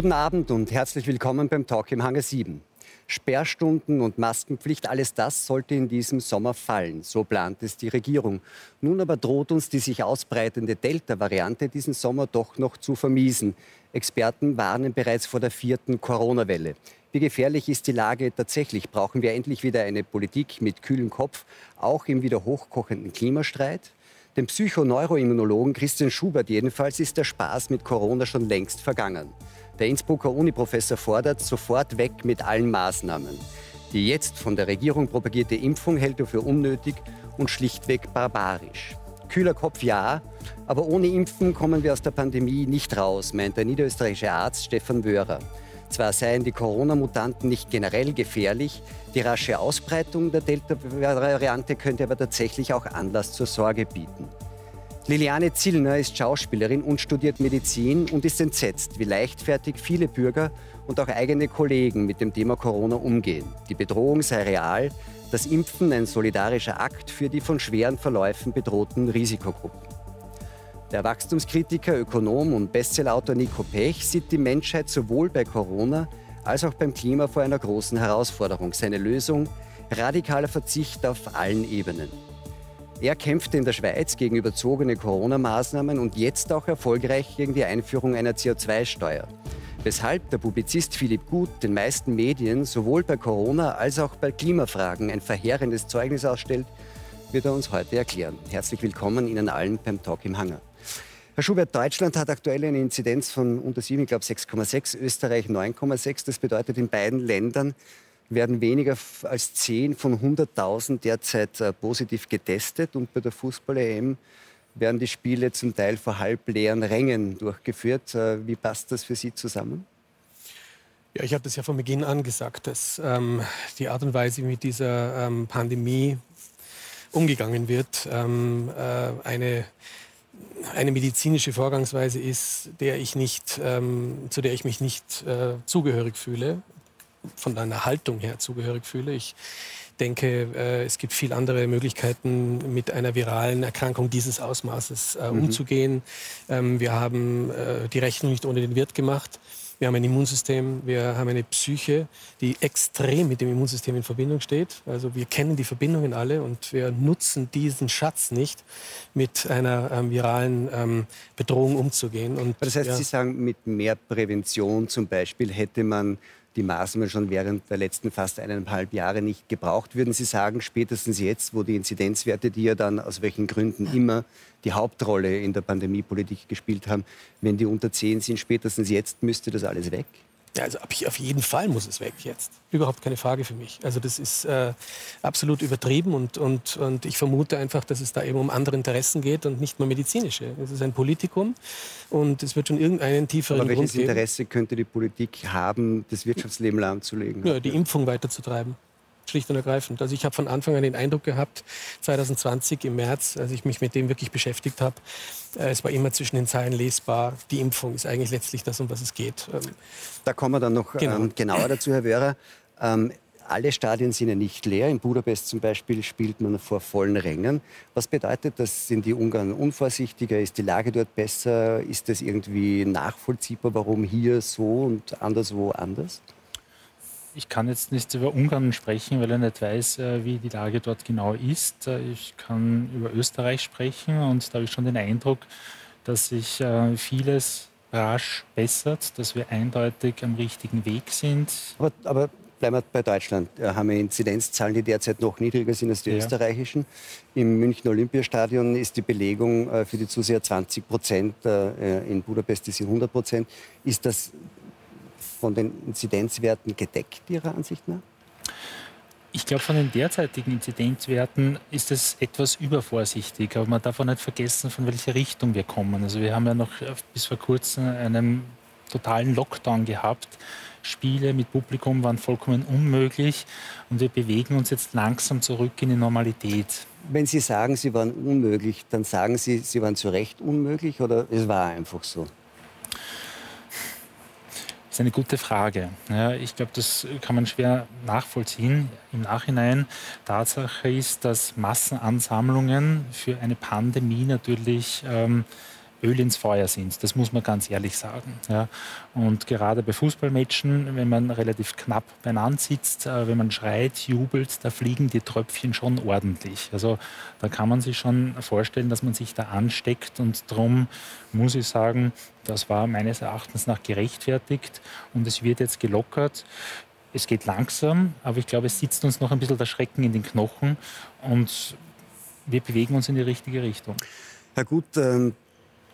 Guten Abend und herzlich willkommen beim Talk im Hangar 7. Sperrstunden und Maskenpflicht, alles das sollte in diesem Sommer fallen. So plant es die Regierung. Nun aber droht uns die sich ausbreitende Delta-Variante diesen Sommer doch noch zu vermiesen. Experten warnen bereits vor der vierten Corona-Welle. Wie gefährlich ist die Lage tatsächlich? Brauchen wir endlich wieder eine Politik mit kühlem Kopf, auch im wieder hochkochenden Klimastreit? Dem Psychoneuroimmunologen Christian Schubert jedenfalls ist der Spaß mit Corona schon längst vergangen. Der Innsbrucker Uniprofessor fordert sofort weg mit allen Maßnahmen. Die jetzt von der Regierung propagierte Impfung hält er für unnötig und schlichtweg barbarisch. Kühler Kopf ja, aber ohne Impfen kommen wir aus der Pandemie nicht raus, meint der niederösterreichische Arzt Stefan Wörer. Zwar seien die Corona-Mutanten nicht generell gefährlich, die rasche Ausbreitung der Delta-Variante könnte aber tatsächlich auch Anlass zur Sorge bieten. Liliane Zillner ist Schauspielerin und studiert Medizin und ist entsetzt, wie leichtfertig viele Bürger und auch eigene Kollegen mit dem Thema Corona umgehen. Die Bedrohung sei real, das Impfen ein solidarischer Akt für die von schweren Verläufen bedrohten Risikogruppen. Der Wachstumskritiker, Ökonom und Bestsellerautor Nico Pech sieht die Menschheit sowohl bei Corona als auch beim Klima vor einer großen Herausforderung. Seine Lösung? Radikaler Verzicht auf allen Ebenen. Er kämpfte in der Schweiz gegen überzogene Corona-Maßnahmen und jetzt auch erfolgreich gegen die Einführung einer CO2-Steuer. Weshalb der Publizist Philipp Gut den meisten Medien sowohl bei Corona als auch bei Klimafragen ein verheerendes Zeugnis ausstellt, wird er uns heute erklären. Herzlich willkommen Ihnen allen beim Talk im Hangar. Herr Schubert, Deutschland hat aktuell eine Inzidenz von unter 7, ich glaube 6,6, Österreich 9,6. Das bedeutet, in beiden Ländern werden weniger als 10 von 100.000 derzeit äh, positiv getestet. Und bei der Fußball-EM werden die Spiele zum Teil vor halbleeren Rängen durchgeführt. Äh, wie passt das für Sie zusammen? Ja, ich habe das ja von Beginn an gesagt, dass ähm, die Art und Weise, wie mit dieser ähm, Pandemie umgegangen wird, ähm, äh, eine, eine medizinische Vorgangsweise ist, der ich nicht, ähm, zu der ich mich nicht äh, zugehörig fühle von einer Haltung her zugehörig fühle. Ich denke, äh, es gibt viel andere Möglichkeiten, mit einer viralen Erkrankung dieses Ausmaßes äh, mhm. umzugehen. Ähm, wir haben äh, die Rechnung nicht ohne den Wirt gemacht. Wir haben ein Immunsystem, wir haben eine Psyche, die extrem mit dem Immunsystem in Verbindung steht. Also wir kennen die Verbindungen alle und wir nutzen diesen Schatz nicht, mit einer ähm, viralen ähm, Bedrohung umzugehen. Und, das heißt, ja, Sie sagen, mit mehr Prävention zum Beispiel hätte man die Maßnahmen schon während der letzten fast eineinhalb Jahre nicht gebraucht. Würden Sie sagen, spätestens jetzt, wo die Inzidenzwerte, die ja dann aus welchen Gründen immer die Hauptrolle in der Pandemiepolitik gespielt haben, wenn die unter 10 sind, spätestens jetzt müsste das alles weg? Ja, also auf jeden Fall muss es weg jetzt. Überhaupt keine Frage für mich. Also das ist äh, absolut übertrieben und, und, und ich vermute einfach, dass es da eben um andere Interessen geht und nicht mehr medizinische. Es ist ein Politikum und es wird schon irgendeinen tieferen Aber welches Grund geben. Interesse könnte die Politik haben, das Wirtschaftsleben lahmzulegen? Ja, die Impfung weiterzutreiben schlicht und ergreifend. Also ich habe von Anfang an den Eindruck gehabt, 2020 im März, als ich mich mit dem wirklich beschäftigt habe, es war immer zwischen den Zeilen lesbar, die Impfung ist eigentlich letztlich das, um was es geht. Ähm, da kommen wir dann noch genau. ähm, genauer dazu, Herr Wörer. Ähm, alle Stadien sind ja nicht leer. In Budapest zum Beispiel spielt man vor vollen Rängen. Was bedeutet das? Sind die Ungarn unvorsichtiger? Ist die Lage dort besser? Ist das irgendwie nachvollziehbar, warum hier so und anderswo anders? Ich kann jetzt nicht über Ungarn sprechen, weil ich nicht weiß, äh, wie die Lage dort genau ist. Äh, ich kann über Österreich sprechen und da habe ich schon den Eindruck, dass sich äh, vieles rasch bessert, dass wir eindeutig am richtigen Weg sind. Aber, aber bleiben wir bei Deutschland. Da haben wir Inzidenzzahlen, die derzeit noch niedriger sind als die ja. österreichischen. Im Münchner Olympiastadion ist die Belegung für die Zuseher 20 Prozent, in Budapest ist sie 100 Prozent. Ist das von den Inzidenzwerten gedeckt, Ihrer Ansicht nach? Ich glaube, von den derzeitigen Inzidenzwerten ist es etwas übervorsichtig. Aber man darf auch nicht vergessen, von welcher Richtung wir kommen. Also wir haben ja noch bis vor kurzem einen totalen Lockdown gehabt. Spiele mit Publikum waren vollkommen unmöglich und wir bewegen uns jetzt langsam zurück in die Normalität. Wenn Sie sagen, sie waren unmöglich, dann sagen Sie, sie waren zu Recht unmöglich oder es war einfach so? Ist eine gute Frage. Ja, ich glaube, das kann man schwer nachvollziehen im Nachhinein. Tatsache ist, dass Massenansammlungen für eine Pandemie natürlich ähm, Öl ins Feuer sind. Das muss man ganz ehrlich sagen. Ja. Und gerade bei Fußballmatchen, wenn man relativ knapp beieinander sitzt, äh, wenn man schreit, jubelt, da fliegen die Tröpfchen schon ordentlich. Also da kann man sich schon vorstellen, dass man sich da ansteckt. Und darum muss ich sagen, das war meines Erachtens nach gerechtfertigt und es wird jetzt gelockert. Es geht langsam, aber ich glaube, es sitzt uns noch ein bisschen der Schrecken in den Knochen und wir bewegen uns in die richtige Richtung. Herr Gut, ähm,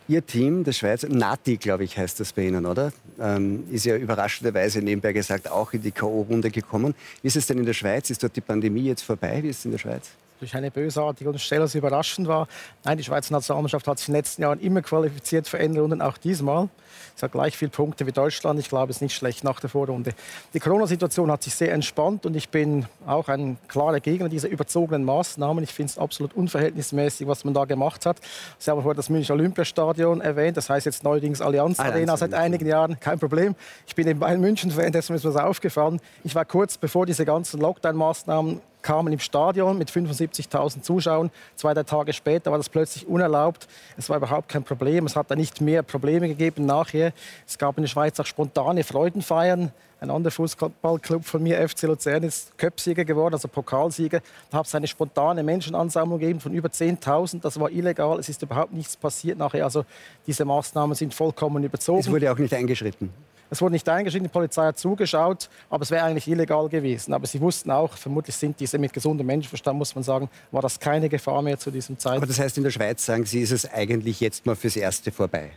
Ihr Team, der Schweiz, Nati, glaube ich, heißt das bei Ihnen, oder? Ähm, ist ja überraschenderweise nebenbei gesagt auch in die K.O.-Runde gekommen. Wie ist es denn in der Schweiz? Ist dort die Pandemie jetzt vorbei? Wie ist es in der Schweiz? Durch eine bösartige und Stelle überraschend war. Nein, die Schweizer Nationalmannschaft hat sich in den letzten Jahren immer qualifiziert für Endrunden, auch diesmal. Es hat gleich viele Punkte wie Deutschland. Ich glaube, es ist nicht schlecht nach der Vorrunde. Die Corona-Situation hat sich sehr entspannt und ich bin auch ein klarer Gegner dieser überzogenen Maßnahmen. Ich finde es absolut unverhältnismäßig, was man da gemacht hat. Sie haben vorher das Münchner Olympiastadion erwähnt. Das heißt jetzt neuerdings Allianz Arena seit einigen Jahren. Kein Problem. Ich bin eben Bayern München-Fan, deswegen ist mir das aufgefallen. Ich war kurz bevor diese ganzen Lockdown-Maßnahmen kamen im Stadion mit 75.000 Zuschauern. Zwei, drei Tage später war das plötzlich unerlaubt. Es war überhaupt kein Problem. Es hat da nicht mehr Probleme gegeben nachher. Es gab in der Schweiz auch spontane Freudenfeiern. Ein anderer Fußballclub von mir, FC Luzern, ist Köpfsieger geworden, also Pokalsieger. Da hat es eine spontane Menschenansammlung gegeben von über 10.000. Das war illegal. Es ist überhaupt nichts passiert nachher. Also diese Maßnahmen sind vollkommen überzogen. Es wurde auch nicht eingeschritten. Es wurde nicht eingeschritten, die Polizei hat zugeschaut, aber es wäre eigentlich illegal gewesen. Aber sie wussten auch, vermutlich sind diese mit gesundem Menschenverstand, muss man sagen, war das keine Gefahr mehr zu diesem Zeitpunkt. Aber das heißt, in der Schweiz, sagen Sie, ist es eigentlich jetzt mal fürs Erste vorbei?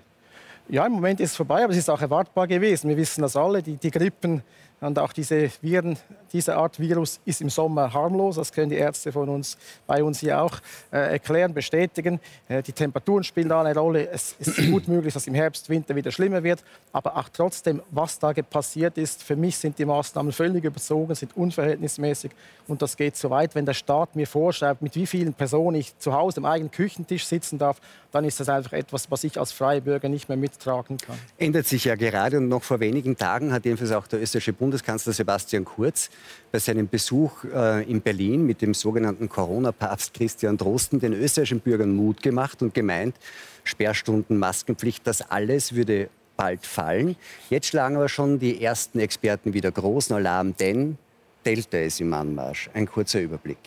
Ja, im Moment ist es vorbei, aber es ist auch erwartbar gewesen. Wir wissen das alle, die, die Grippen und auch diese Viren, diese Art Virus ist im Sommer harmlos. Das können die Ärzte von uns, bei uns hier auch äh, erklären, bestätigen. Äh, die Temperaturen spielen da eine Rolle. Es ist gut möglich, dass im Herbst, Winter wieder schlimmer wird. Aber auch trotzdem, was da passiert ist, für mich sind die Maßnahmen völlig überzogen, sind unverhältnismäßig. Und das geht so weit, wenn der Staat mir vorschreibt, mit wie vielen Personen ich zu Hause am eigenen Küchentisch sitzen darf, dann ist das einfach etwas, was ich als freie Bürger nicht mehr mittragen kann. Ändert sich ja gerade und noch vor wenigen Tagen hat jedenfalls auch der österreichische Bund Bundeskanzler Sebastian Kurz bei seinem Besuch äh, in Berlin mit dem sogenannten Corona-Papst Christian Drosten den österreichischen Bürgern Mut gemacht und gemeint, Sperrstunden, Maskenpflicht, das alles würde bald fallen. Jetzt schlagen aber schon die ersten Experten wieder großen Alarm, denn Delta ist im Anmarsch. Ein kurzer Überblick.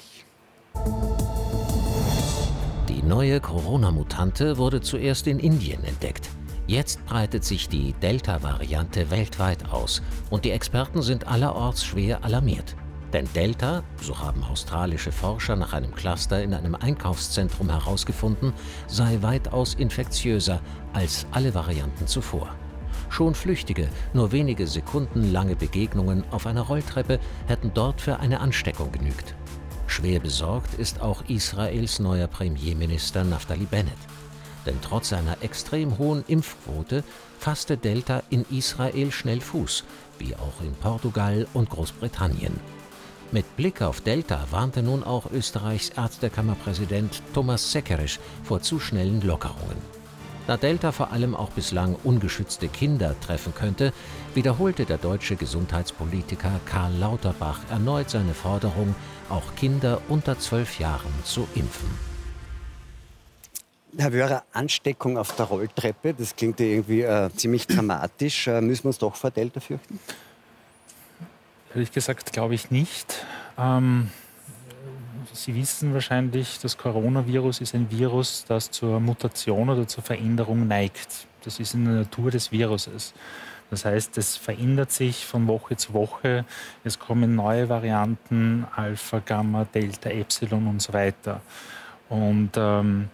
Die neue Corona-Mutante wurde zuerst in Indien entdeckt. Jetzt breitet sich die Delta-Variante weltweit aus und die Experten sind allerorts schwer alarmiert. Denn Delta, so haben australische Forscher nach einem Cluster in einem Einkaufszentrum herausgefunden, sei weitaus infektiöser als alle Varianten zuvor. Schon flüchtige, nur wenige Sekunden lange Begegnungen auf einer Rolltreppe hätten dort für eine Ansteckung genügt. Schwer besorgt ist auch Israels neuer Premierminister Naftali Bennett. Denn trotz seiner extrem hohen Impfquote fasste Delta in Israel schnell Fuß, wie auch in Portugal und Großbritannien. Mit Blick auf Delta warnte nun auch Österreichs Ärztekammerpräsident Thomas Seckerisch vor zu schnellen Lockerungen. Da Delta vor allem auch bislang ungeschützte Kinder treffen könnte, wiederholte der deutsche Gesundheitspolitiker Karl Lauterbach erneut seine Forderung, auch Kinder unter zwölf Jahren zu impfen. Herr Wörer, Ansteckung auf der Rolltreppe, das klingt ja irgendwie äh, ziemlich dramatisch. Äh, müssen wir uns doch vor Delta fürchten? Ehrlich gesagt glaube ich nicht. Ähm, Sie wissen wahrscheinlich, das Coronavirus ist ein Virus, das zur Mutation oder zur Veränderung neigt. Das ist in der Natur des Viruses. Das heißt, es verändert sich von Woche zu Woche. Es kommen neue Varianten, Alpha, Gamma, Delta, Epsilon und so weiter. Und ähm,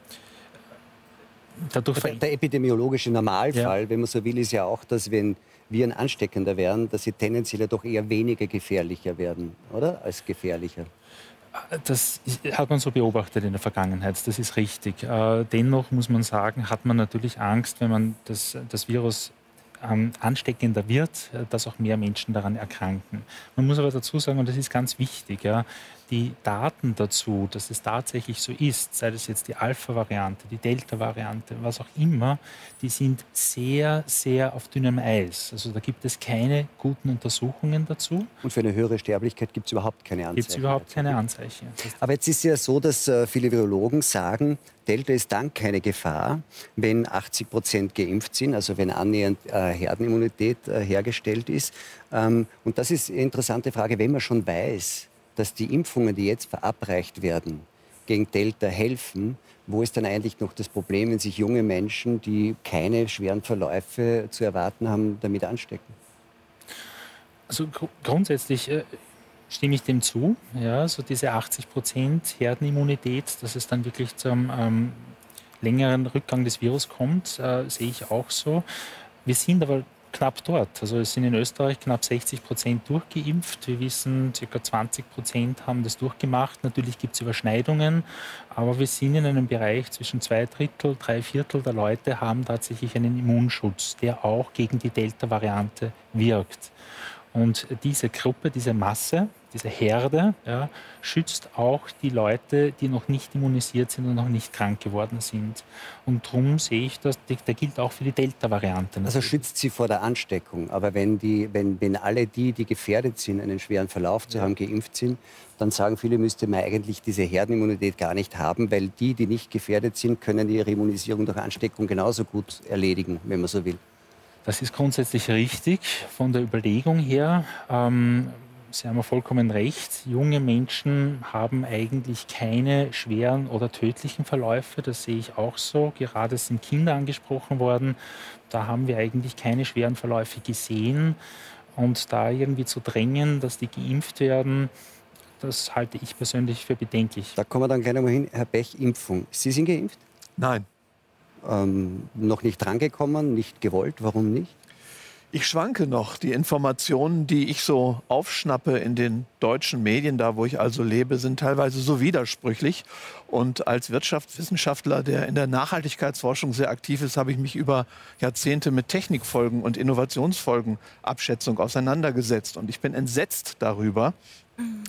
der epidemiologische Normalfall, ja. wenn man so will, ist ja auch, dass wenn Viren ansteckender werden, dass sie tendenziell doch eher weniger gefährlicher werden, oder? Als gefährlicher. Das hat man so beobachtet in der Vergangenheit, das ist richtig. Äh, dennoch muss man sagen, hat man natürlich Angst, wenn man das, das Virus ähm, ansteckender wird, äh, dass auch mehr Menschen daran erkranken. Man muss aber dazu sagen, und das ist ganz wichtig, ja, die Daten dazu, dass es tatsächlich so ist, sei das jetzt die Alpha-Variante, die Delta-Variante, was auch immer, die sind sehr, sehr auf dünnem Eis. Also da gibt es keine guten Untersuchungen dazu. Und für eine höhere Sterblichkeit gibt es überhaupt keine Anzeichen. Gibt es überhaupt keine Anzeichen. Aber jetzt ist ja so, dass äh, viele Virologen sagen, Delta ist dann keine Gefahr, wenn 80 Prozent geimpft sind, also wenn annähernd äh, Herdenimmunität äh, hergestellt ist. Ähm, und das ist eine interessante Frage, wenn man schon weiß, dass die Impfungen, die jetzt verabreicht werden, gegen Delta helfen, wo ist dann eigentlich noch das Problem, wenn sich junge Menschen, die keine schweren Verläufe zu erwarten haben, damit anstecken? Also gr grundsätzlich äh, stimme ich dem zu. Ja, so diese 80 Prozent Herdenimmunität, dass es dann wirklich zum ähm, längeren Rückgang des Virus kommt, äh, sehe ich auch so. Wir sind aber knapp dort. Also es sind in Österreich knapp 60 Prozent durchgeimpft. Wir wissen, ca. 20 Prozent haben das durchgemacht. Natürlich gibt es Überschneidungen, aber wir sind in einem Bereich zwischen zwei Drittel, drei Viertel der Leute haben tatsächlich einen Immunschutz, der auch gegen die Delta-Variante wirkt. Und diese Gruppe, diese Masse, diese Herde ja, schützt auch die Leute, die noch nicht immunisiert sind und noch nicht krank geworden sind. Und darum sehe ich das, der gilt auch für die Delta-Variante. Also schützt sie vor der Ansteckung. Aber wenn, die, wenn, wenn alle die, die gefährdet sind, einen schweren Verlauf zu haben, geimpft sind, dann sagen viele, müsste man eigentlich diese Herdenimmunität gar nicht haben, weil die, die nicht gefährdet sind, können ihre Immunisierung durch Ansteckung genauso gut erledigen, wenn man so will. Das ist grundsätzlich richtig von der Überlegung her. Ähm, Sie haben vollkommen recht. Junge Menschen haben eigentlich keine schweren oder tödlichen Verläufe. Das sehe ich auch so. Gerade sind Kinder angesprochen worden. Da haben wir eigentlich keine schweren Verläufe gesehen. Und da irgendwie zu drängen, dass die geimpft werden, das halte ich persönlich für bedenklich. Da kommen wir dann gleich nochmal hin. Herr Bech, Impfung. Sie sind geimpft? Nein. Ähm, noch nicht drangekommen, nicht gewollt. Warum nicht? Ich schwanke noch. Die Informationen, die ich so aufschnappe in den deutschen Medien, da wo ich also lebe, sind teilweise so widersprüchlich. Und als Wirtschaftswissenschaftler, der in der Nachhaltigkeitsforschung sehr aktiv ist, habe ich mich über Jahrzehnte mit Technikfolgen und Innovationsfolgenabschätzung auseinandergesetzt. Und ich bin entsetzt darüber,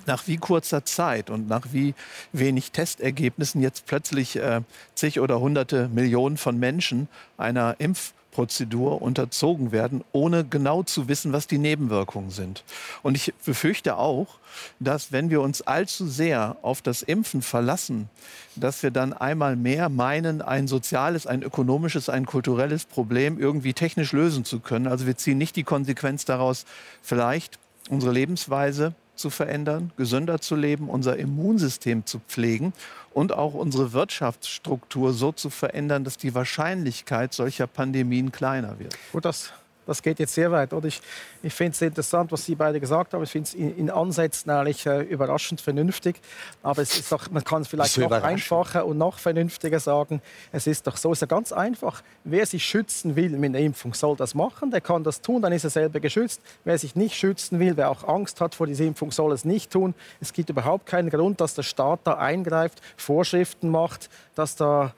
nach wie kurzer Zeit und nach wie wenig Testergebnissen jetzt plötzlich äh, zig oder hunderte Millionen von Menschen einer Impf Prozedur unterzogen werden, ohne genau zu wissen, was die Nebenwirkungen sind. Und ich befürchte auch, dass wenn wir uns allzu sehr auf das Impfen verlassen, dass wir dann einmal mehr meinen, ein soziales, ein ökonomisches, ein kulturelles Problem irgendwie technisch lösen zu können. Also wir ziehen nicht die Konsequenz daraus, vielleicht unsere Lebensweise zu verändern, gesünder zu leben, unser Immunsystem zu pflegen und auch unsere Wirtschaftsstruktur so zu verändern, dass die Wahrscheinlichkeit solcher Pandemien kleiner wird. Gut, das das geht jetzt sehr weit. Oder ich, ich finde es interessant, was Sie beide gesagt haben. Ich finde es in, in, Ansätzen eigentlich äh, überraschend vernünftig. Aber es ist doch, man kann es vielleicht noch einfacher und noch vernünftiger sagen. Es ist doch so, es ist ja ganz einfach. Wer sich schützen will mit einer Impfung, soll das machen. Der kann das tun, dann ist er selber geschützt. Wer sich nicht schützen will, wer auch Angst hat vor dieser Impfung, soll es nicht tun. Es gibt überhaupt keinen Grund, dass der Staat da eingreift, Vorschriften macht, dass da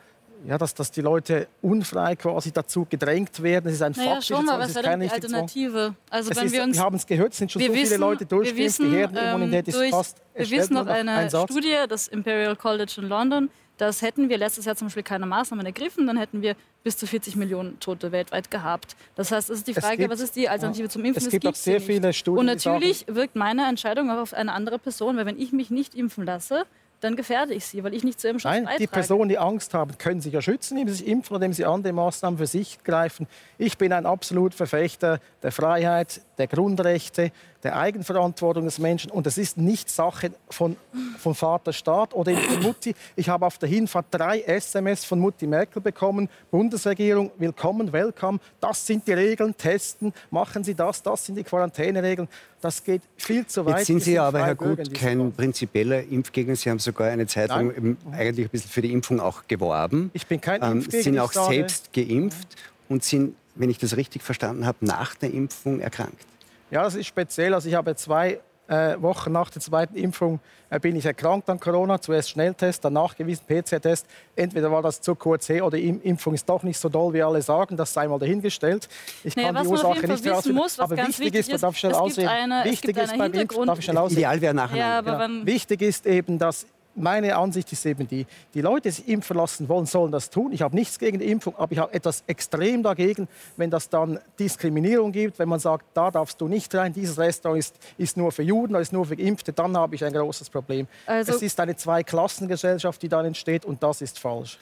ja, dass, dass die Leute unfrei quasi dazu gedrängt werden. Es ist ein naja, Fakt. Schon mal, was wäre die Alternative? Also, wenn ist, wir, uns, wir haben es gehört, es sind schon so wissen, viele Leute durchgeimpft, die Herdenimmunität ähm, ist fast Wir wissen noch eine Studie, das Imperial College in London, das hätten wir letztes Jahr zum Beispiel keine Maßnahmen ergriffen, dann hätten wir bis zu 40 Millionen Tote weltweit gehabt. Das heißt, es ist die Frage, gibt, was ist die Alternative zum Impfen? Es gibt auch sehr viele Studien. Und natürlich wirkt meine Entscheidung auch auf eine andere Person, weil wenn ich mich nicht impfen lasse, dann gefährde ich sie, weil ich nicht zu ihrem Schutz Nein, beitrage. Die Personen, die Angst haben, können sich ja schützen, indem sie sich impfen, indem sie andere Maßnahmen für sich greifen. Ich bin ein absolut Verfechter der Freiheit, der Grundrechte, der Eigenverantwortung des Menschen. Und das ist nicht Sache von, von Vater Staat oder von Mutti. Ich habe auf der Hinfahrt drei SMS von Mutti Merkel bekommen. Bundesregierung, willkommen, welcome. Das sind die Regeln, testen, machen Sie das, das sind die Quarantäneregeln. Das geht viel zu weit. Jetzt sind Sie aber, Herr Gut, kein prinzipieller Impfgegner. Sie haben sogar eine Zeitung eigentlich ein bisschen für die Impfung auch geworben. Ich bin kein ähm, Impfgegner. Sie sind auch selbst geimpft und sind, wenn ich das richtig verstanden habe, nach der Impfung erkrankt. Ja, das ist speziell. Also ich habe zwei äh, Wochen nach der zweiten Impfung äh, bin ich erkrankt an Corona. Zuerst Schnelltest, dann nachgewiesen PCR-Test. Entweder war das zu kurz her oder die Impfung ist doch nicht so doll, wie alle sagen. Das sei mal dahingestellt. Ich naja, kann die Ursache nicht herausfinden. Muss, aber wichtig ist, man darf schnell aussehen. Wichtig ist beim Impfen, darf ich schnell aussehen. Ideal wäre nachher. Ja, genau. Wichtig ist eben, dass meine Ansicht ist eben die, die Leute, die sich impfen lassen wollen, sollen das tun. Ich habe nichts gegen die Impfung, aber ich habe etwas extrem dagegen, wenn das dann Diskriminierung gibt, wenn man sagt, da darfst du nicht rein, dieses Restaurant ist, ist nur für Juden, ist nur für Geimpfte, dann habe ich ein großes Problem. Also, es ist eine Zweiklassengesellschaft, die dann entsteht und das ist falsch.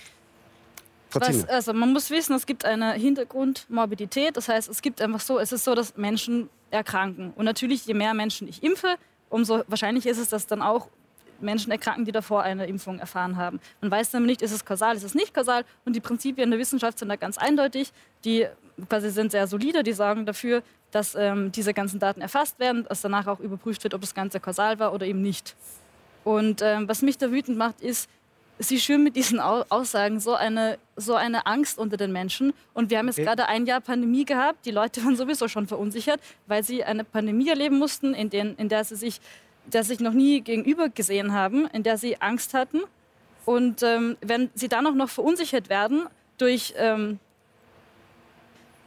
Was, also man muss wissen, es gibt eine Hintergrundmorbidität, das heißt, es gibt einfach so, es ist so, dass Menschen erkranken. Und natürlich, je mehr Menschen ich impfe, umso wahrscheinlicher ist es, dass dann auch Menschen erkranken, die davor eine Impfung erfahren haben. Man weiß nämlich nicht, ist es kausal, ist es nicht kausal. Und die Prinzipien der Wissenschaft sind da ganz eindeutig. Die quasi sind sehr solide, die sorgen dafür, dass ähm, diese ganzen Daten erfasst werden, dass danach auch überprüft wird, ob das Ganze kausal war oder eben nicht. Und ähm, was mich da wütend macht, ist, sie schüren mit diesen Aussagen so eine, so eine Angst unter den Menschen. Und wir haben jetzt okay. gerade ein Jahr Pandemie gehabt. Die Leute waren sowieso schon verunsichert, weil sie eine Pandemie erleben mussten, in, den, in der sie sich der sich noch nie gegenüber gesehen haben, in der sie Angst hatten. Und ähm, wenn sie dann auch noch verunsichert werden durch ähm,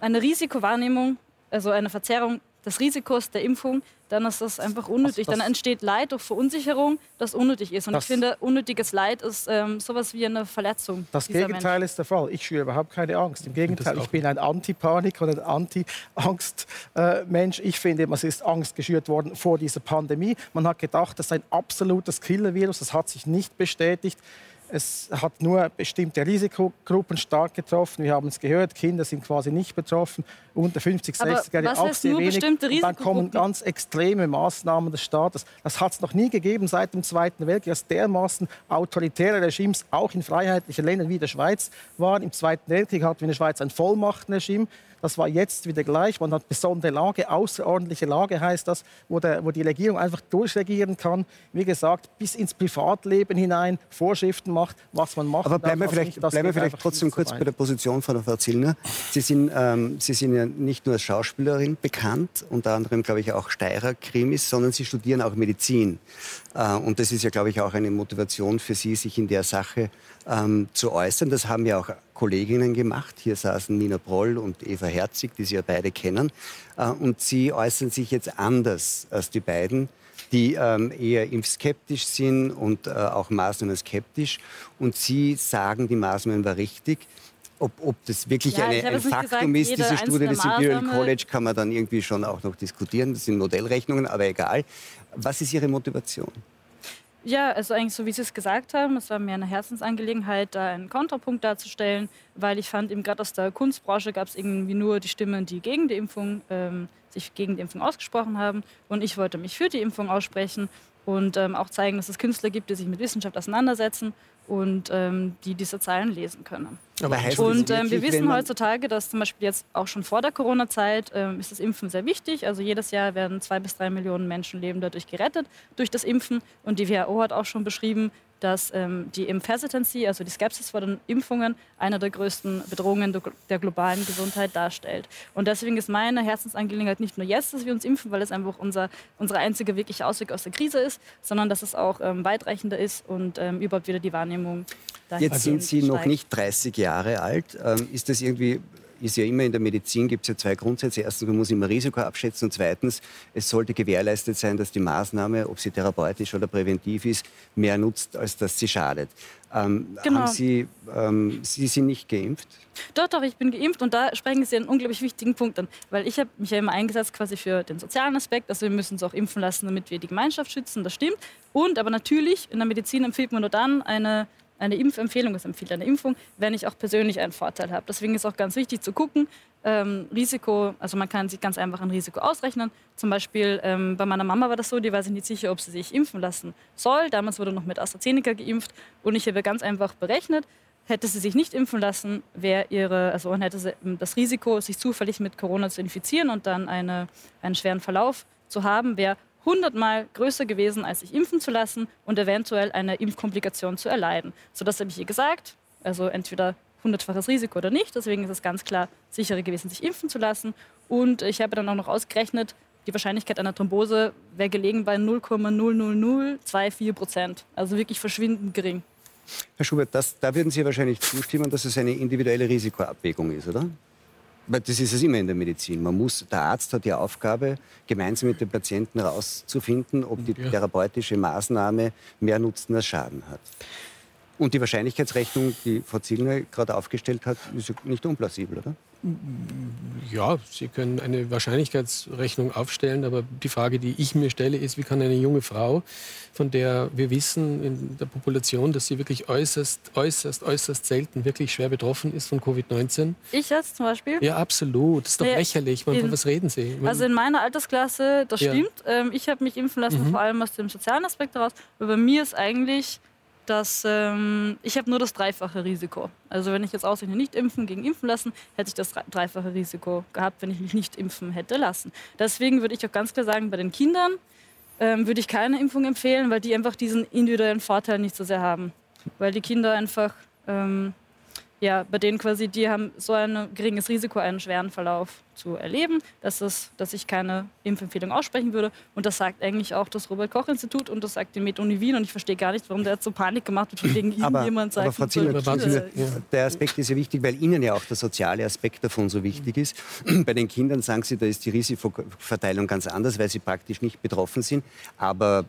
eine Risikowahrnehmung, also eine Verzerrung des Risikos der Impfung, dann ist das einfach unnötig. Das, das dann entsteht Leid durch Verunsicherung, das unnötig ist. Und ich finde, unnötiges Leid ist ähm, sowas wie eine Verletzung. Das Gegenteil Mensch. ist der Fall. Ich spüre überhaupt keine Angst. Im Gegenteil, ich bin ein Anti-Panik- und ein Anti-Angst-Mensch. ich finde, es ist Angst geschürt worden vor dieser Pandemie. Man hat gedacht, das ist ein absolutes Killer-Virus. Das hat sich nicht bestätigt. Es hat nur bestimmte Risikogruppen stark getroffen. Wir haben es gehört, Kinder sind quasi nicht betroffen, unter 50, 60-Jährige auch sehr wenig. Und dann kommen ganz extreme Maßnahmen des Staates. Das hat es noch nie gegeben seit dem Zweiten Weltkrieg, dass dermaßen autoritäre Regimes auch in freiheitlichen Ländern wie der Schweiz waren. Im Zweiten Weltkrieg hatten wir in der Schweiz ein Vollmachtregime. Das war jetzt wieder gleich. Man hat besondere Lage, außerordentliche Lage heißt das, wo, der, wo die Regierung einfach durchregieren kann. Wie gesagt, bis ins Privatleben hinein Vorschriften macht, was man macht. Aber bleiben wir vielleicht, bleiben wir vielleicht trotzdem kurz bei der Position von Frau Zillner. Sie sind, ähm, Sie sind ja nicht nur als Schauspielerin bekannt, unter anderem, glaube ich, auch Steirer-Krimis, sondern Sie studieren auch Medizin. Äh, und das ist ja, glaube ich, auch eine Motivation für Sie, sich in der Sache ähm, zu äußern. Das haben ja auch Kolleginnen gemacht. Hier saßen Nina Broll und Eva Herzig, die Sie ja beide kennen. Äh, und sie äußern sich jetzt anders als die beiden die ähm, eher impfskeptisch sind und äh, auch Maßnahmen skeptisch. Und Sie sagen, die Maßnahmen waren richtig. Ob, ob das wirklich ja, eine, ein Faktum gesagt, ist, diese Studie des Imperial College, kann man dann irgendwie schon auch noch diskutieren. Das sind Modellrechnungen, aber egal. Was ist Ihre Motivation? Ja, also eigentlich so, wie Sie es gesagt haben, es war mir eine Herzensangelegenheit, da einen Kontrapunkt darzustellen, weil ich fand, eben gerade aus der Kunstbranche gab es irgendwie nur die Stimmen, die gegen die Impfung, ähm, sich gegen die Impfung ausgesprochen haben. Und ich wollte mich für die Impfung aussprechen und ähm, auch zeigen, dass es Künstler gibt, die sich mit Wissenschaft auseinandersetzen und ähm, die diese Zahlen lesen können. und ähm, wir wissen heutzutage, dass zum Beispiel jetzt auch schon vor der Corona-Zeit ähm, ist das Impfen sehr wichtig. Also jedes Jahr werden zwei bis drei Millionen Menschenleben dadurch gerettet durch das Impfen. Und die WHO hat auch schon beschrieben, dass ähm, die Impfhesitancy, also die Skepsis vor den Impfungen, eine der größten Bedrohungen der globalen Gesundheit darstellt. Und deswegen ist meine Herzensangelegenheit nicht nur jetzt, dass wir uns impfen, weil es einfach unser, unsere einzige wirkliche Ausweg aus der Krise ist, sondern dass es auch ähm, weitreichender ist und ähm, überhaupt wieder die Wahrnehmung Jetzt sind Sie noch nicht 30 Jahre alt. Ähm, ist das irgendwie ist ja immer in der Medizin gibt es ja zwei Grundsätze. Erstens, man muss immer Risiko abschätzen und zweitens, es sollte gewährleistet sein, dass die Maßnahme, ob sie therapeutisch oder präventiv ist, mehr nutzt, als dass sie schadet. Ähm, genau. haben sie, ähm, sie sind nicht geimpft? Doch, doch, ich bin geimpft und da sprechen Sie einen unglaublich wichtigen Punkt an, weil ich habe mich ja immer eingesetzt quasi für den sozialen Aspekt, also wir müssen uns auch impfen lassen, damit wir die Gemeinschaft schützen, das stimmt. Und aber natürlich, in der Medizin empfiehlt man nur dann eine eine Impfempfehlung, es empfiehlt eine Impfung, wenn ich auch persönlich einen Vorteil habe. Deswegen ist auch ganz wichtig zu gucken, ähm, Risiko, also man kann sich ganz einfach ein Risiko ausrechnen. Zum Beispiel ähm, bei meiner Mama war das so, die war sich nicht sicher, ob sie sich impfen lassen soll. Damals wurde noch mit AstraZeneca geimpft und ich habe ganz einfach berechnet, hätte sie sich nicht impfen lassen, wäre ihre, also hätte sie ähm, das Risiko, sich zufällig mit Corona zu infizieren und dann eine, einen schweren Verlauf zu haben, wäre hundertmal größer gewesen, als sich impfen zu lassen und eventuell eine Impfkomplikation zu erleiden. So das habe ich ihr gesagt. Also entweder hundertfaches Risiko oder nicht. Deswegen ist es ganz klar sicherer gewesen, sich impfen zu lassen. Und ich habe dann auch noch ausgerechnet, die Wahrscheinlichkeit einer Thrombose wäre gelegen bei 0,00024 Prozent. Also wirklich verschwindend gering. Herr Schubert, das, da würden Sie wahrscheinlich zustimmen, dass es eine individuelle Risikoabwägung ist, oder? Weil das ist es immer in der Medizin. Man muss, der Arzt hat die Aufgabe, gemeinsam mit dem Patienten herauszufinden, ob die therapeutische Maßnahme mehr Nutzen als Schaden hat. Und die Wahrscheinlichkeitsrechnung, die Frau Zielner gerade aufgestellt hat, ist nicht unplausibel, oder? Ja, Sie können eine Wahrscheinlichkeitsrechnung aufstellen, aber die Frage, die ich mir stelle, ist, wie kann eine junge Frau, von der wir wissen in der Population, dass sie wirklich äußerst, äußerst, äußerst selten wirklich schwer betroffen ist von Covid-19. Ich jetzt zum Beispiel? Ja, absolut. Das ist doch nee, lächerlich. Man, in, was reden Sie? Man, also in meiner Altersklasse, das ja. stimmt. Ähm, ich habe mich impfen lassen, mhm. vor allem aus dem sozialen Aspekt heraus. Aber bei mir ist eigentlich dass ähm, ich habe nur das dreifache Risiko. Also wenn ich jetzt ausrechne nicht impfen gegen impfen lassen, hätte ich das dreifache Risiko gehabt, wenn ich mich nicht impfen hätte lassen. Deswegen würde ich auch ganz klar sagen, bei den Kindern ähm, würde ich keine Impfung empfehlen, weil die einfach diesen individuellen Vorteil nicht so sehr haben. Weil die Kinder einfach ähm, ja, bei denen quasi, die haben so ein geringes Risiko, einen schweren Verlauf zu erleben, dass, es, dass ich keine Impfempfehlung aussprechen würde. Und das sagt eigentlich auch das Robert-Koch-Institut und das sagt die Med-Uni Wien. Und ich verstehe gar nicht, warum der jetzt so Panik gemacht wird, von wegen irgendjemand sagt. Aber Frau Zimmer, der Aspekt ist ja wichtig, weil Ihnen ja auch der soziale Aspekt davon so wichtig ist. Bei den Kindern sagen Sie, da ist die Risikoverteilung ganz anders, weil sie praktisch nicht betroffen sind. Aber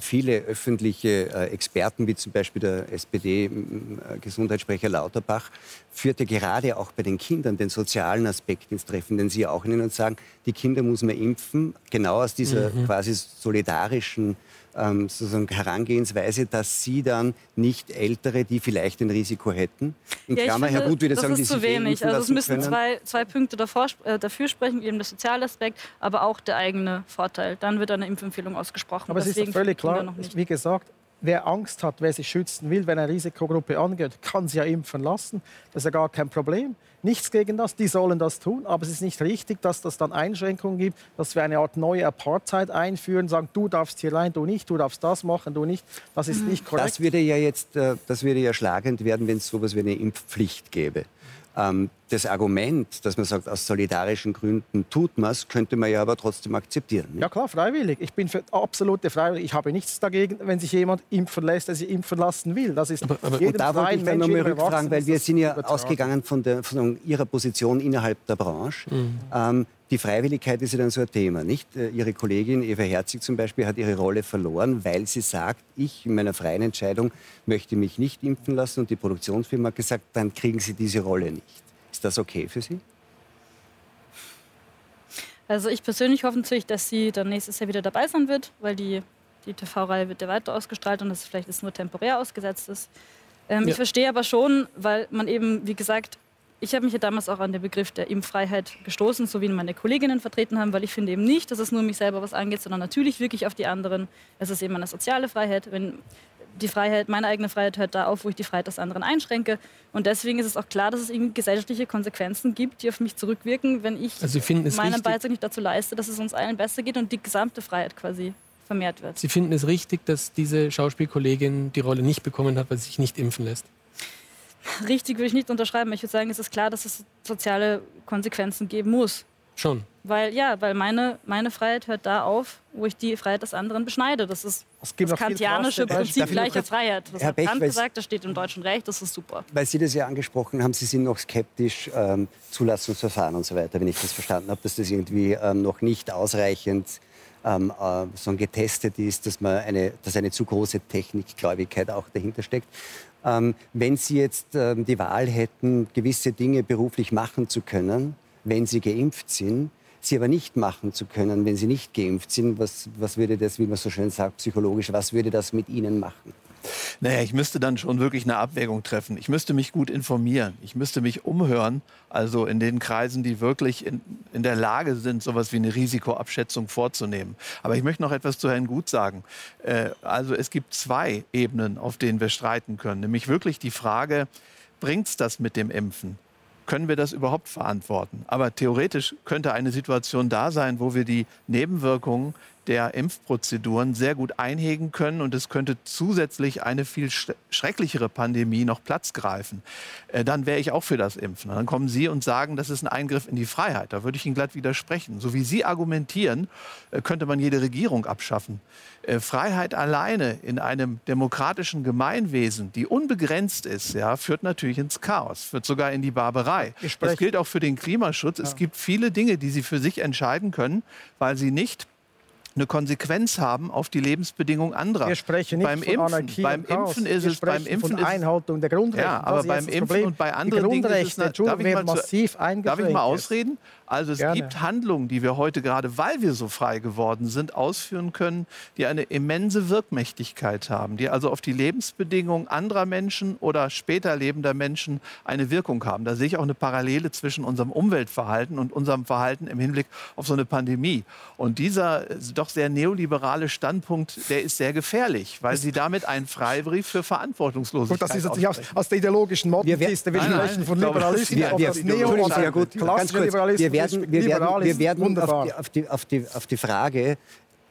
viele öffentliche äh, Experten, wie zum Beispiel der SPD-Gesundheitssprecher Lauterbach, führte gerade auch bei den Kindern den sozialen Aspekt ins Treffen, den Sie auch nennen und sagen, die Kinder muss man impfen, genau aus dieser mhm. quasi solidarischen ähm, sozusagen Herangehensweise, dass Sie dann nicht Ältere, die vielleicht ein Risiko hätten, in ja, Klammer, finde, Herr Gut, das sagen, ist zu wenig. Also es müssen zwei, zwei Punkte davor, äh, dafür sprechen, eben der soziale Aspekt, aber auch der eigene Vorteil. Dann wird eine Impfempfehlung ausgesprochen. Aber es ist völlig klar, wie gesagt, wer Angst hat, wer sich schützen will, wenn eine Risikogruppe angeht, kann sie ja impfen lassen. Das ist ja gar kein Problem. Nichts gegen das, die sollen das tun. Aber es ist nicht richtig, dass das dann Einschränkungen gibt, dass wir eine Art neue Apartheid einführen, sagen, du darfst hier rein, du nicht, du darfst das machen, du nicht. Das ist nicht korrekt. Das würde ja jetzt, äh, das würde ja schlagend werden, wenn es so etwas wie eine Impfpflicht gäbe. Ähm, das Argument, dass man sagt, aus solidarischen Gründen tut man es, könnte man ja aber trotzdem akzeptieren. Nicht? Ja klar, freiwillig. Ich bin für absolute Freiwillig. Ich habe nichts dagegen, wenn sich jemand impfen lässt, der sich impfen lassen will. Das ist aber, aber, und da wollte ich dann nochmal rückfragen, weil wir sind ja ausgegangen von, der, von Ihrer Position innerhalb der Branche. Mhm. Ähm, die Freiwilligkeit ist ja dann so ein Thema, nicht? Äh, ihre Kollegin Eva Herzig zum Beispiel hat ihre Rolle verloren, weil sie sagt, ich in meiner freien Entscheidung möchte mich nicht impfen lassen und die Produktionsfirma hat gesagt, dann kriegen Sie diese Rolle nicht. Ist das okay für Sie? Also ich persönlich hoffe natürlich, dass sie dann nächstes Jahr wieder dabei sein wird, weil die, die TV-Reihe wird ja weiter ausgestrahlt und dass es vielleicht jetzt nur temporär ausgesetzt ist. Ähm, ja. Ich verstehe aber schon, weil man eben, wie gesagt, ich habe mich ja damals auch an den Begriff der Impffreiheit gestoßen, so wie meine Kolleginnen vertreten haben, weil ich finde eben nicht, dass es nur mich selber was angeht, sondern natürlich wirklich auf die anderen. Es ist eben eine soziale Freiheit. Wenn die Freiheit, meine eigene Freiheit hört da auf, wo ich die Freiheit des anderen einschränke. Und deswegen ist es auch klar, dass es irgendwie gesellschaftliche Konsequenzen gibt, die auf mich zurückwirken, wenn ich also meinen Beitrag nicht dazu leiste, dass es uns allen besser geht und die gesamte Freiheit quasi vermehrt wird. Sie finden es richtig, dass diese Schauspielkollegin die Rolle nicht bekommen hat, weil sie sich nicht impfen lässt? Richtig würde ich nicht unterschreiben. Ich würde sagen, es ist klar, dass es soziale Konsequenzen geben muss. Schon. Weil ja, weil meine, meine Freiheit hört da auf, wo ich die Freiheit des anderen beschneide. Das ist das, das kantianische Prinzip gleicher Freiheit. Das Herr hat Bech, Kant gesagt, das steht im deutschen Recht, das ist super. Weil Sie das ja angesprochen haben, Sie sind noch skeptisch, ähm, Zulassungsverfahren und so weiter, wenn ich das verstanden habe, dass das irgendwie ähm, noch nicht ausreichend ähm, äh, so getestet ist, dass, man eine, dass eine zu große Technikgläubigkeit auch dahinter steckt. Ähm, wenn Sie jetzt ähm, die Wahl hätten, gewisse Dinge beruflich machen zu können, wenn Sie geimpft sind, sie aber nicht machen zu können, wenn sie nicht geimpft sind, was, was würde das, wie man so schön sagt, psychologisch, was würde das mit ihnen machen? Naja, ich müsste dann schon wirklich eine Abwägung treffen. Ich müsste mich gut informieren. Ich müsste mich umhören, also in den Kreisen, die wirklich in, in der Lage sind, sowas wie eine Risikoabschätzung vorzunehmen. Aber ich möchte noch etwas zu Herrn Gut sagen. Äh, also es gibt zwei Ebenen, auf denen wir streiten können. Nämlich wirklich die Frage, bringt es das mit dem Impfen? können wir das überhaupt verantworten? Aber theoretisch könnte eine Situation da sein, wo wir die Nebenwirkungen der Impfprozeduren sehr gut einhegen können und es könnte zusätzlich eine viel schrecklichere Pandemie noch Platz greifen, äh, dann wäre ich auch für das Impfen. Dann kommen Sie und sagen, das ist ein Eingriff in die Freiheit. Da würde ich Ihnen glatt widersprechen. So wie Sie argumentieren, äh, könnte man jede Regierung abschaffen. Äh, Freiheit alleine in einem demokratischen Gemeinwesen, die unbegrenzt ist, ja, führt natürlich ins Chaos, führt sogar in die Barbarei. Das gilt auch für den Klimaschutz. Ja. Es gibt viele Dinge, die Sie für sich entscheiden können, weil sie nicht eine Konsequenz haben auf die Lebensbedingungen anderer. Wir sprechen nicht beim von Impfen, Anarchie beim Impfen ist es beim Impfen von Einhaltung der Grundrechte. Ja, aber beim Impfen und bei anderen Dingen ist es, darf ich, mal, massiv darf ich mal ausreden? Also es Gerne. gibt Handlungen, die wir heute gerade, weil wir so frei geworden sind, ausführen können, die eine immense Wirkmächtigkeit haben, die also auf die Lebensbedingungen anderer Menschen oder später lebender Menschen eine Wirkung haben. Da sehe ich auch eine Parallele zwischen unserem Umweltverhalten und unserem Verhalten im Hinblick auf so eine Pandemie. Und dieser doch sehr neoliberale Standpunkt, der ist sehr gefährlich, weil Sie damit einen Freibrief für Verantwortungslosigkeit Gut, das ist natürlich aus, aus der ideologischen Mottenkiste. Wir, wir sprechen von Liberalismus, wir, wir, das Neo- oder klassischer Liberalismus werden, wir werden, wir werden auf, die, auf, die, auf, die, auf die Frage,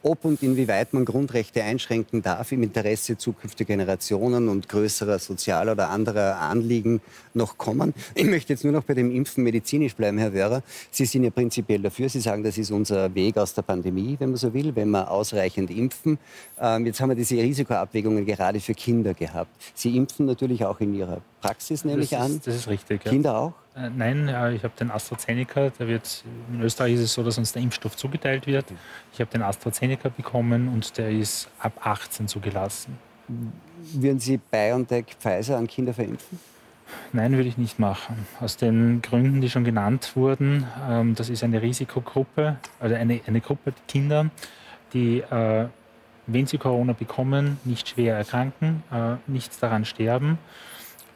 ob und inwieweit man Grundrechte einschränken darf im Interesse zukünftiger Generationen und größerer sozialer oder anderer Anliegen noch kommen. Ich möchte jetzt nur noch bei dem Impfen medizinisch bleiben, Herr Wörer. Sie sind ja prinzipiell dafür. Sie sagen, das ist unser Weg aus der Pandemie, wenn man so will, wenn wir ausreichend impfen. Ähm, jetzt haben wir diese Risikoabwägungen gerade für Kinder gehabt. Sie impfen natürlich auch in Ihrer Praxis, nehme ich an. Das ist richtig. Ja. Kinder auch? Äh, nein, äh, ich habe den AstraZeneca. Der wird, in Österreich ist es so, dass uns der Impfstoff zugeteilt wird. Ich habe den AstraZeneca bekommen und der ist ab 18 zugelassen. Würden Sie BioNTech Pfizer an Kinder verimpfen? Nein, würde ich nicht machen. Aus den Gründen, die schon genannt wurden. Ähm, das ist eine Risikogruppe, also eine, eine Gruppe Kinder, die, äh, wenn sie Corona bekommen, nicht schwer erkranken, nichts daran sterben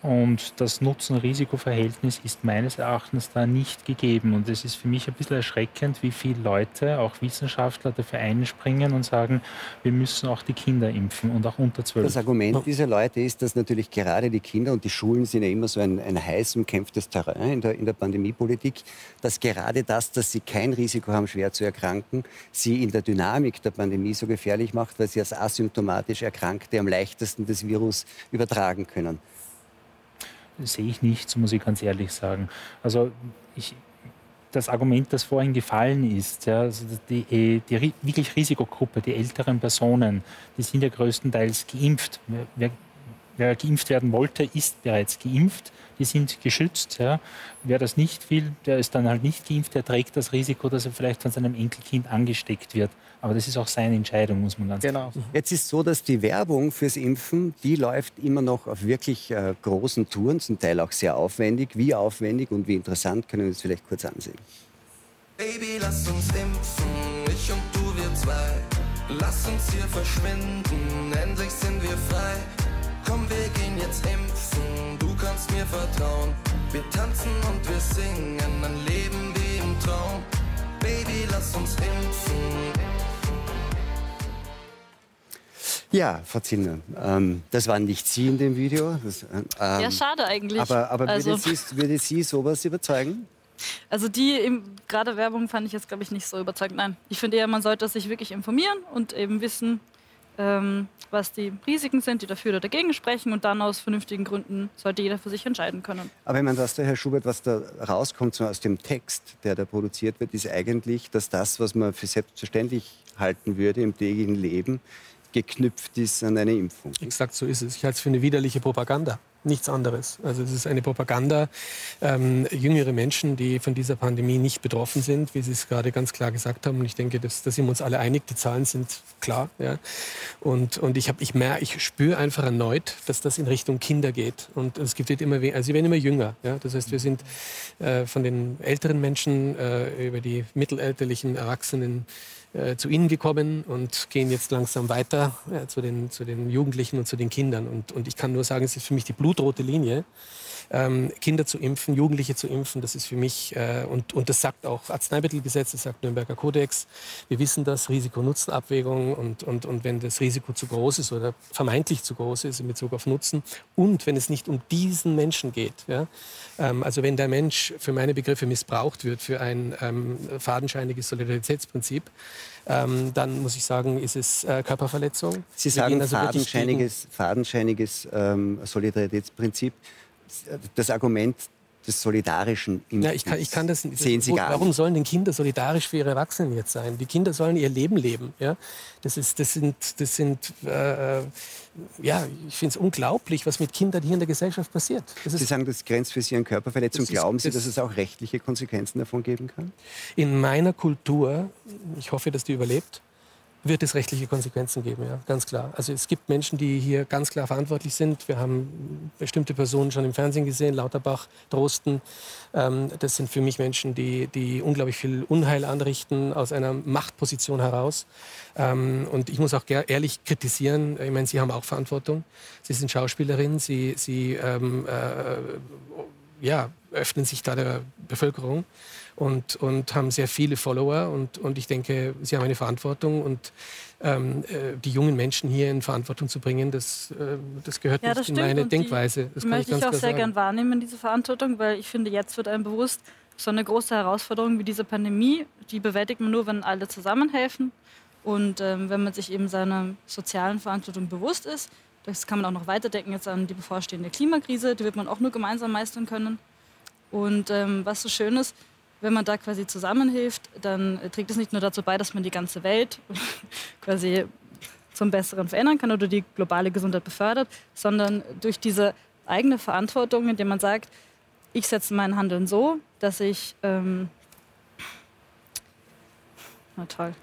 und das Nutzen-Risiko-Verhältnis ist meines Erachtens da nicht gegeben. Und es ist für mich ein bisschen erschreckend, wie viele Leute, auch Wissenschaftler, dafür einspringen und sagen, wir müssen auch die Kinder impfen und auch unter zwölf. Das Argument dieser Leute ist, dass natürlich gerade die Kinder und die Schulen sind ja immer so ein, ein heiß umkämpftes Terrain in der, in der Pandemiepolitik, dass gerade das, dass sie kein Risiko haben, schwer zu erkranken, sie in der Dynamik der Pandemie so gefährlich macht, weil sie als asymptomatisch Erkrankte am leichtesten das Virus übertragen können sehe ich nicht, so muss ich ganz ehrlich sagen. Also ich, das Argument, das vorhin gefallen ist, ja, also die, die, wirklich Risikogruppe, die älteren Personen, die sind ja größtenteils geimpft. Wer, wer geimpft werden wollte, ist bereits geimpft. Die sind geschützt. Ja. Wer das nicht will, der ist dann halt nicht geimpft, der trägt das Risiko, dass er vielleicht von seinem Enkelkind angesteckt wird. Aber das ist auch seine Entscheidung, muss man ganz genau. sagen. Jetzt ist so, dass die Werbung fürs Impfen, die läuft immer noch auf wirklich äh, großen Touren, zum Teil auch sehr aufwendig. Wie aufwendig und wie interessant können wir uns vielleicht kurz ansehen. Baby, lass uns impfen, ich und du, wir zwei. Lass uns hier verschwinden, endlich sind wir frei. Komm, wir gehen jetzt impfen, du kannst mir vertrauen. Wir tanzen und wir singen, ein Leben wie im Traum. Baby, lass uns impfen. Ja, Frau Zinner, ähm, das waren nicht Sie in dem Video. Das, ähm, ja, schade eigentlich. Aber, aber also. würde, Sie, würde Sie sowas überzeugen? Also die gerade Werbung fand ich jetzt, glaube ich, nicht so überzeugend. Nein, ich finde eher, man sollte sich wirklich informieren und eben wissen, ähm, was die Risiken sind, die dafür oder dagegen sprechen und dann aus vernünftigen Gründen sollte jeder für sich entscheiden können. Aber ich meine, was der Herr Schubert, was da rauskommt so aus dem Text, der da produziert wird, ist eigentlich, dass das, was man für selbstverständlich halten würde im täglichen Leben, geknüpft ist an eine Impfung. Exakt so ist es. Ich halte es für eine widerliche Propaganda. Nichts anderes. Also es ist eine Propaganda. Ähm, jüngere Menschen, die von dieser Pandemie nicht betroffen sind, wie Sie es gerade ganz klar gesagt haben. Und ich denke, da sind wir uns alle einig. Die Zahlen sind klar. Ja. Und, und ich, ich, ich spüre einfach erneut, dass das in Richtung Kinder geht. Und es gibt immer, also sie werden immer jünger. Ja. Das heißt, wir sind äh, von den älteren Menschen äh, über die mittelalterlichen Erwachsenen äh, zu ihnen gekommen und gehen jetzt langsam weiter äh, zu, den, zu den Jugendlichen und zu den Kindern. Und, und ich kann nur sagen, es ist für mich die blutrote Linie, ähm, Kinder zu impfen, Jugendliche zu impfen. Das ist für mich, äh, und, und das sagt auch Arzneimittelgesetz, das sagt Nürnberger Kodex. Wir wissen das, Risiko-Nutzen-Abwägung und, und, und wenn das Risiko zu groß ist oder vermeintlich zu groß ist in Bezug auf Nutzen und wenn es nicht um diesen Menschen geht. Ja? Ähm, also wenn der Mensch für meine Begriffe missbraucht wird für ein ähm, fadenscheiniges Solidaritätsprinzip, ähm, dann muss ich sagen, ist es äh, Körperverletzung. Sie sagen also fadenscheiniges, fadenscheiniges ähm, Solidaritätsprinzip. Das Argument des solidarischen Impfens. Ja, ich kann, ich kann das, sehen Sie gar Warum nicht. sollen denn Kinder solidarisch für ihre Erwachsenen jetzt sein? Die Kinder sollen ihr Leben leben. Ja? Das, ist, das sind, das sind äh, ja, ich finde es unglaublich, was mit Kindern hier in der Gesellschaft passiert. Das Sie sagen, das grenzt für Sie an Körperverletzung. Glauben Sie, dass es auch rechtliche Konsequenzen davon geben kann? In meiner Kultur, ich hoffe, dass die überlebt, wird es rechtliche Konsequenzen geben, ja, ganz klar. Also es gibt Menschen, die hier ganz klar verantwortlich sind. Wir haben bestimmte Personen schon im Fernsehen gesehen, Lauterbach, Drosten. Ähm, das sind für mich Menschen, die, die unglaublich viel Unheil anrichten aus einer Machtposition heraus. Ähm, und ich muss auch ehrlich kritisieren, ich meine, Sie haben auch Verantwortung. Sie sind Schauspielerin, Sie, Sie ähm, äh, ja, öffnen sich da der Bevölkerung und, und haben sehr viele Follower. Und, und ich denke, sie haben eine Verantwortung. Und ähm, äh, die jungen Menschen hier in Verantwortung zu bringen, das, äh, das gehört ja, das nicht in meine Denkweise. Das möchte ich, auch sehr gern wahrnehmen, diese Verantwortung, weil ich finde, jetzt wird einem bewusst, so eine große Herausforderung wie diese Pandemie, die bewältigt man nur, wenn alle zusammenhelfen. Und ähm, wenn man sich eben seiner sozialen Verantwortung bewusst ist, das kann man auch noch weiterdenken jetzt an die bevorstehende Klimakrise, die wird man auch nur gemeinsam meistern können. Und ähm, was so schön ist, wenn man da quasi zusammenhilft, dann trägt es nicht nur dazu bei, dass man die ganze Welt quasi zum Besseren verändern kann oder die globale Gesundheit befördert, sondern durch diese eigene Verantwortung, indem man sagt, ich setze mein Handeln so, dass ich ähm, na toll.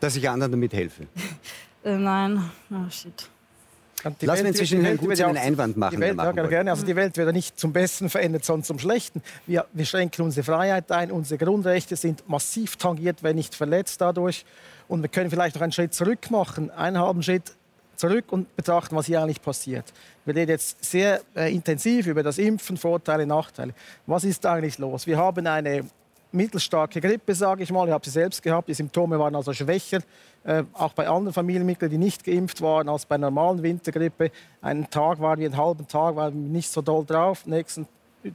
Dass ich anderen damit helfe. äh, nein, oh shit. Die Lass mich inzwischen Herrn Gutz einen Einwand machen. Die Welt, ja, gerne. Also die Welt wird ja nicht zum Besten verändert, sondern zum Schlechten. Wir, wir schränken unsere Freiheit ein, unsere Grundrechte sind massiv tangiert, wenn nicht verletzt dadurch. Und wir können vielleicht noch einen Schritt zurück machen, einen halben Schritt zurück und betrachten, was hier eigentlich passiert. Wir reden jetzt sehr äh, intensiv über das Impfen, Vorteile, Nachteile. Was ist eigentlich los? Wir haben eine mittelstarke Grippe, sage ich mal. Ich habe sie selbst gehabt. Die Symptome waren also schwächer, äh, auch bei anderen Familienmitgliedern, die nicht geimpft waren, als bei normalen Wintergrippe. Einen Tag waren wir, einen halben Tag waren wir nicht so doll drauf. Nächsten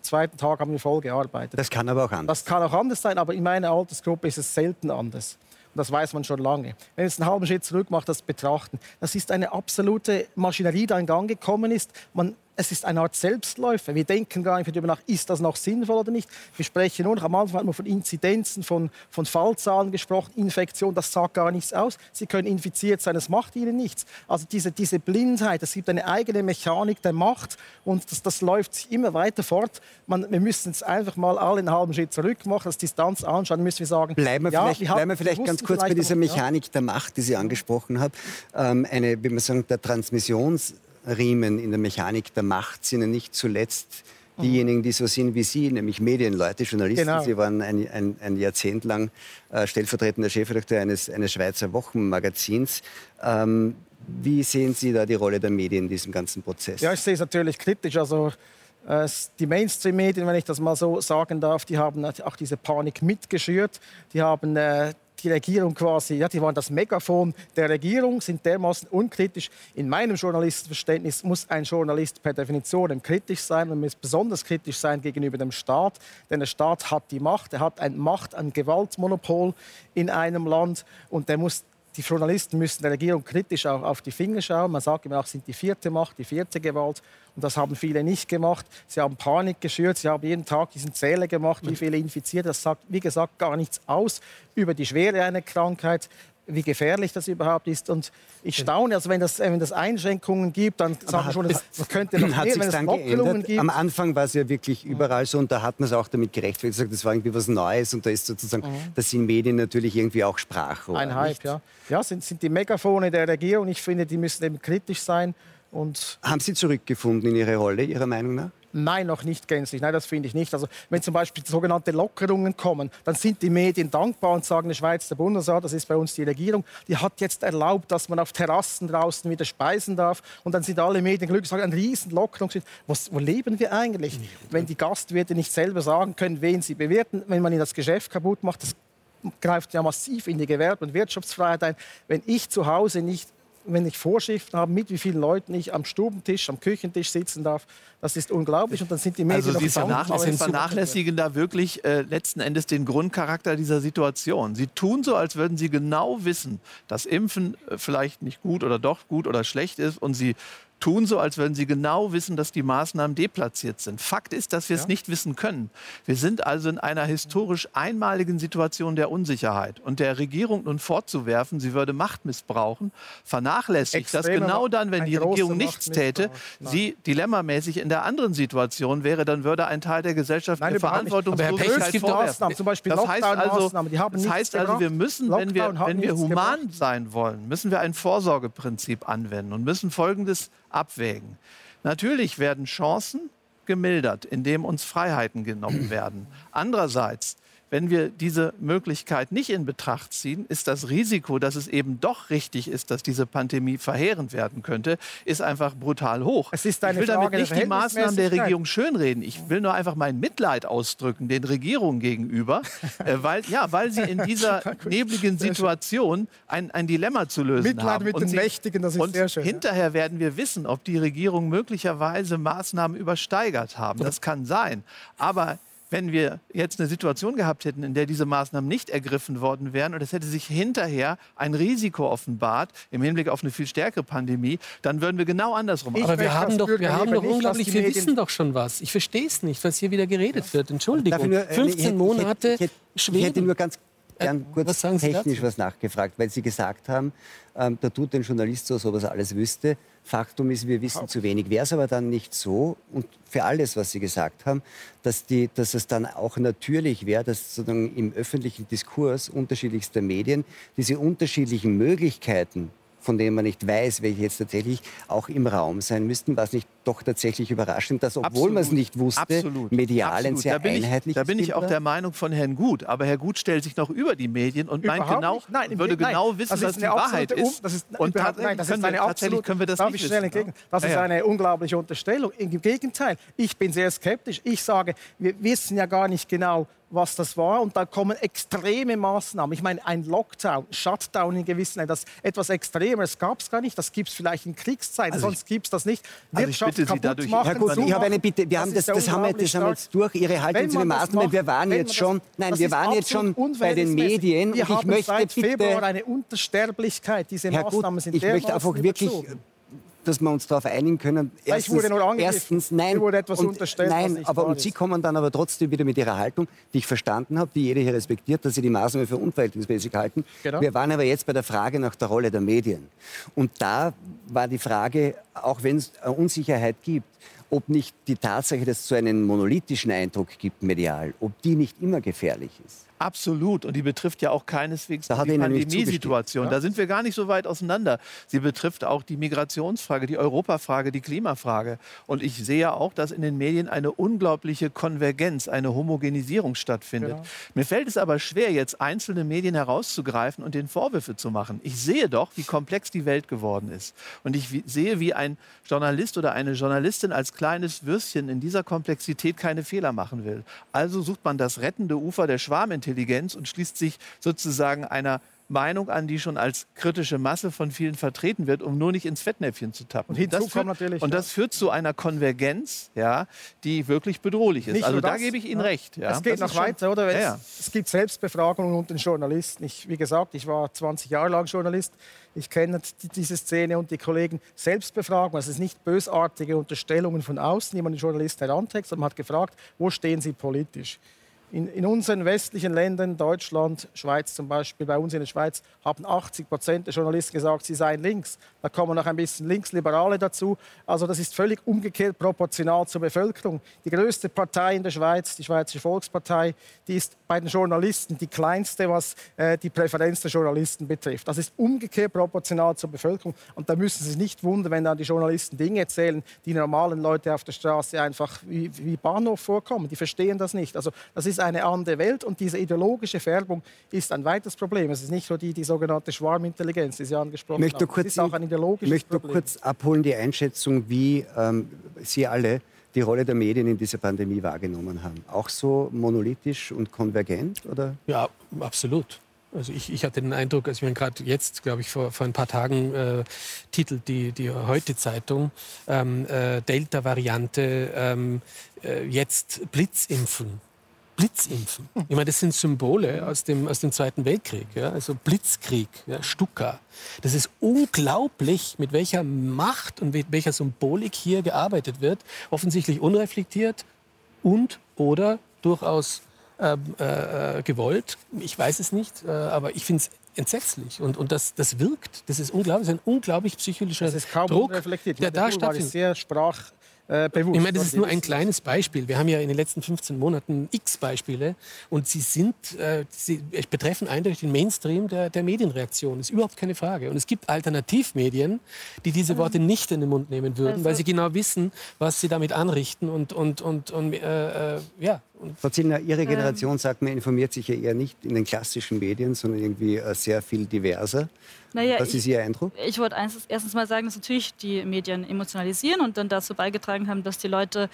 zweiten Tag haben wir voll gearbeitet. Das kann aber auch anders. Das kann auch anders sein, aber in meiner Altersgruppe ist es selten anders. Und das weiß man schon lange. Wenn es einen halben Schritt zurück macht, das betrachten, das ist eine absolute Maschinerie, die da in Gang gekommen ist. Man es ist eine Art Selbstläufer. Wir denken gar nicht darüber nach, ist das noch sinnvoll oder nicht. Wir sprechen nur noch, am Anfang hat man von Inzidenzen, von, von Fallzahlen gesprochen, Infektion, das sagt gar nichts aus. Sie können infiziert sein, das macht ihnen nichts. Also diese, diese Blindheit, es gibt eine eigene Mechanik der Macht und das, das läuft immer weiter fort. Man, wir müssen es einfach mal alle einen halben Schritt zurück machen, das Distanz anschauen, müssen wir sagen, bleiben wir ja, vielleicht, wir bleiben wir vielleicht ganz kurz bei dieser Mechanik der Macht, die Sie angesprochen haben. Ähm, eine, wie man sagen, der Transmissions Riemen in der Mechanik der Macht sind ja nicht zuletzt diejenigen, die so sind wie Sie, nämlich Medienleute, Journalisten. Genau. Sie waren ein, ein, ein Jahrzehnt lang äh, stellvertretender Chefredakteur eines, eines Schweizer Wochenmagazins. Ähm, wie sehen Sie da die Rolle der Medien in diesem ganzen Prozess? Ja, ich sehe es natürlich kritisch. Also äh, die Mainstream-Medien, wenn ich das mal so sagen darf, die haben auch diese Panik mitgeschürt. Die haben äh, die Regierung quasi, ja, die waren das Megafon der Regierung, sind dermaßen unkritisch. In meinem Journalistenverständnis muss ein Journalist per Definition kritisch sein und muss besonders kritisch sein gegenüber dem Staat, denn der Staat hat die Macht, er hat ein Macht, ein Gewaltmonopol in einem Land und der muss die Journalisten müssen der Regierung kritisch auch auf die Finger schauen. Man sagt immer auch, sind die vierte Macht, die vierte Gewalt. Und das haben viele nicht gemacht. Sie haben Panik geschürt. Sie haben jeden Tag diesen Zähler gemacht, wie viele infiziert. Das sagt, wie gesagt, gar nichts aus über die Schwere einer Krankheit wie gefährlich das überhaupt ist. Und ich staune, also wenn das, wenn das Einschränkungen gibt, dann sagen schon, es könnte noch hat mehr, wenn es Lockerungen gibt. Am Anfang war es ja wirklich überall so und da hat man es auch damit gerechtfertigt, gesagt, das war irgendwie was Neues und da ist sozusagen, mhm. das sind Medien natürlich irgendwie auch Sprachrohr. Ein Hype, nicht? ja. Ja, sind, sind die Megafone der Regierung. Ich finde, die müssen eben kritisch sein. Und Haben Sie zurückgefunden in Ihre Rolle, Ihrer Meinung nach? Nein, noch nicht gänzlich. Nein, das finde ich nicht. Also wenn zum Beispiel sogenannte Lockerungen kommen, dann sind die Medien dankbar und sagen, die Schweiz, der Bundesrat, das ist bei uns die Regierung, die hat jetzt erlaubt, dass man auf Terrassen draußen wieder speisen darf. Und dann sind alle Medien glücklich, sagen, eine riesen Lockerung. Was, wo leben wir eigentlich? Wenn die Gastwirte nicht selber sagen können, wen sie bewerten, wenn man ihnen das Geschäft kaputt macht, das greift ja massiv in die Gewerbe- und Wirtschaftsfreiheit ein. Wenn ich zu Hause nicht wenn ich Vorschriften habe, mit wie vielen Leuten ich am Stubentisch, am Küchentisch sitzen darf, das ist unglaublich. Und dann sind die Medien also Sie vernachlässigen, vernachlässigen da wirklich äh, letzten Endes den Grundcharakter dieser Situation. Sie tun so, als würden Sie genau wissen, dass Impfen äh, vielleicht nicht gut oder doch gut oder schlecht ist. Und Sie tun so, als würden sie genau wissen, dass die Maßnahmen deplatziert sind. Fakt ist, dass wir es nicht wissen können. Wir sind also in einer historisch einmaligen Situation der Unsicherheit. Und der Regierung nun fortzuwerfen, sie würde Macht missbrauchen, vernachlässigt das genau dann, wenn die Regierung nichts täte, sie dilemmamäßig in der anderen Situation wäre, dann würde ein Teil der Gesellschaft Nein, eine Verantwortungslosigkeit vorwerfen. Zum Beispiel das heißt also, das heißt also, wir müssen, wenn wir, wenn wir human gebracht. sein wollen, müssen wir ein Vorsorgeprinzip anwenden und müssen Folgendes abwägen. Natürlich werden Chancen gemildert, indem uns Freiheiten genommen werden. Andererseits wenn wir diese Möglichkeit nicht in Betracht ziehen, ist das Risiko, dass es eben doch richtig ist, dass diese Pandemie verheerend werden könnte, ist einfach brutal hoch. Es ist eine ich will Frage damit nicht die Maßnahmen der Regierung schönreden. Ich will nur einfach mein Mitleid ausdrücken den Regierungen gegenüber, äh, weil, ja, weil sie in dieser nebligen Situation ein, ein Dilemma zu lösen Mitleid haben. mit und den sie, Mächtigen, das ist sehr schön. Hinterher ja. werden wir wissen, ob die Regierung möglicherweise Maßnahmen übersteigert haben. Das kann sein. Aber wenn wir jetzt eine Situation gehabt hätten, in der diese Maßnahmen nicht ergriffen worden wären und es hätte sich hinterher ein Risiko offenbart im Hinblick auf eine viel stärkere Pandemie, dann würden wir genau andersrum Aber wir haben doch, wir haben doch unglaublich, wir wissen doch schon was. Ich verstehe es nicht, was hier wieder geredet wird. Entschuldigung, nur, 15 äh, Monate ich hätte, ich hätte, ich hätte nur ganz gern kurz was technisch was nachgefragt, weil Sie gesagt haben, ähm, da tut ein Journalist so, so was alles wüsste. Faktum ist, wir wissen zu wenig. Wäre es aber dann nicht so, und für alles, was Sie gesagt haben, dass, die, dass es dann auch natürlich wäre, dass sozusagen im öffentlichen Diskurs unterschiedlichster Medien diese unterschiedlichen Möglichkeiten von denen man nicht weiß, welche jetzt tatsächlich auch im Raum sein müssten, was nicht doch tatsächlich überraschend, dass obwohl man es nicht wusste, Absolut. medial Absolut. ein sehr da bin einheitliches ich, Da bin ich auch der Meinung von Herrn Gut. Aber Herr Gut stellt sich noch über die Medien und meint genau, nein, würde nein, genau wissen, was die Wahrheit ist. Das ist und nein, das ist eine tatsächlich können wir das nicht wissen. Entgegen. Das ist eine unglaubliche Unterstellung. Im Gegenteil, ich bin sehr skeptisch. Ich sage, wir wissen ja gar nicht genau, was das war. Und da kommen extreme Maßnahmen. Ich meine, ein Lockdown, Shutdown in gewissen das etwas Extremeres gab es gar nicht. Das gibt es vielleicht in Kriegszeiten, also sonst gibt es das nicht. Also Wirtschaft ich bitte Sie dadurch, machen, Herr gut, ich habe eine Bitte. Wir haben das, das, haben wir, das haben wir jetzt durch. Ihre Haltung zu den Maßnahmen. wir waren jetzt schon, nein, wir waren jetzt schon bei den Medien. Wir und ich möchte seit bitte, Februar eine Untersterblichkeit. Diese Herr Maßnahmen gut, sind ich möchte einfach wirklich dass wir uns darauf einigen können. Erstens, ich wurde nur erstens nein, wurde etwas und, unterstellt, nein, aber und Sie kommen dann aber trotzdem wieder mit Ihrer Haltung, die ich verstanden habe, die jeder hier respektiert, dass Sie die Maßnahmen für unverhältnismäßig halten. Genau. Wir waren aber jetzt bei der Frage nach der Rolle der Medien. Und da war die Frage, auch wenn es Unsicherheit gibt, ob nicht die Tatsache, dass es so einen monolithischen Eindruck gibt medial, ob die nicht immer gefährlich ist. Absolut. Und die betrifft ja auch keineswegs da die Pandemiesituation. Ja? Da sind wir gar nicht so weit auseinander. Sie betrifft auch die Migrationsfrage, die Europafrage, die Klimafrage. Und ich sehe auch, dass in den Medien eine unglaubliche Konvergenz, eine Homogenisierung stattfindet. Genau. Mir fällt es aber schwer, jetzt einzelne Medien herauszugreifen und den Vorwürfe zu machen. Ich sehe doch, wie komplex die Welt geworden ist. Und ich sehe, wie ein Journalist oder eine Journalistin als kleines Würstchen in dieser Komplexität keine Fehler machen will. Also sucht man das rettende Ufer der Schwarmintelligenz Intelligenz und schließt sich sozusagen einer Meinung an, die schon als kritische Masse von vielen vertreten wird, um nur nicht ins Fettnäpfchen zu tappen. Und, das führt, und das führt zu einer Konvergenz, ja, die wirklich bedrohlich ist. Nicht also da das, gebe ich Ihnen ja. recht. Ja. Es geht noch weiter, oder? Ja, ja. Es, es, gibt Selbstbefragungen unter den Journalisten. Ich, wie gesagt, ich war 20 Jahre lang Journalist. Ich kenne diese Szene und die Kollegen. Selbstbefragung, also es ist nicht bösartige Unterstellungen von außen, die man den Journalisten heranträgt, sondern man hat gefragt, wo stehen Sie politisch? In, in, unseren westlichen Ländern, Deutschland, Schweiz zum Beispiel, bei uns in der Schweiz, haben 80 Prozent der Journalisten gesagt, sie seien links. Da kommen noch ein bisschen Linksliberale dazu. Also das ist völlig umgekehrt proportional zur Bevölkerung. Die größte Partei in der Schweiz, die Schweizerische Volkspartei, die ist bei den Journalisten die kleinste, was äh, die Präferenz der Journalisten betrifft. Das ist umgekehrt proportional zur Bevölkerung. Und da müssen Sie sich nicht wundern, wenn dann die Journalisten Dinge erzählen, die normalen Leute auf der Straße einfach wie, wie Bahnhof vorkommen. Die verstehen das nicht. Also das ist eine andere Welt und diese ideologische Färbung ist ein weiteres Problem. Es ist nicht nur die, die sogenannte Schwarmintelligenz, die Sie angesprochen möchte haben. Kurz, es ist auch ein ideologisches möchte Problem. kurz abholen die Einschätzung, wie ähm, Sie alle die Rolle der Medien in dieser Pandemie wahrgenommen haben. Auch so monolithisch und konvergent? Oder? Ja, absolut. Also ich, ich hatte den Eindruck, als wir gerade jetzt, glaube ich, vor, vor ein paar Tagen äh, titelt die, die Heute-Zeitung, ähm, äh, Delta-Variante, ähm, äh, jetzt Blitzimpfen. Blitzimpfen. Ich meine, das sind Symbole aus dem, aus dem Zweiten Weltkrieg, ja? also Blitzkrieg, ja? Stuka. Das ist unglaublich, mit welcher Macht und mit welcher Symbolik hier gearbeitet wird. Offensichtlich unreflektiert und oder durchaus äh, äh, gewollt. Ich weiß es nicht, äh, aber ich finde es entsetzlich und, und das, das wirkt. Das ist unglaublich, das ist ein unglaublich psychologischer das ist kaum Druck, der da stattfindet. Sehr sprach äh, bewusst. Ich meine, das ist nur ein kleines Beispiel. Wir haben ja in den letzten 15 Monaten x Beispiele und sie sind, äh, sie betreffen eindeutig den Mainstream der, der Medienreaktion. Das ist überhaupt keine Frage. Und es gibt Alternativmedien, die diese Worte nicht in den Mund nehmen würden, also. weil sie genau wissen, was sie damit anrichten und, und, und, und äh, äh ja. Frau Zillner, Ihre Generation sagt, man informiert sich ja eher nicht in den klassischen Medien, sondern irgendwie äh, sehr viel diverser. Naja, Was ist Ihr Eindruck? Ich wollte erstens mal sagen, dass natürlich die Medien emotionalisieren und dann dazu beigetragen haben, dass die Leute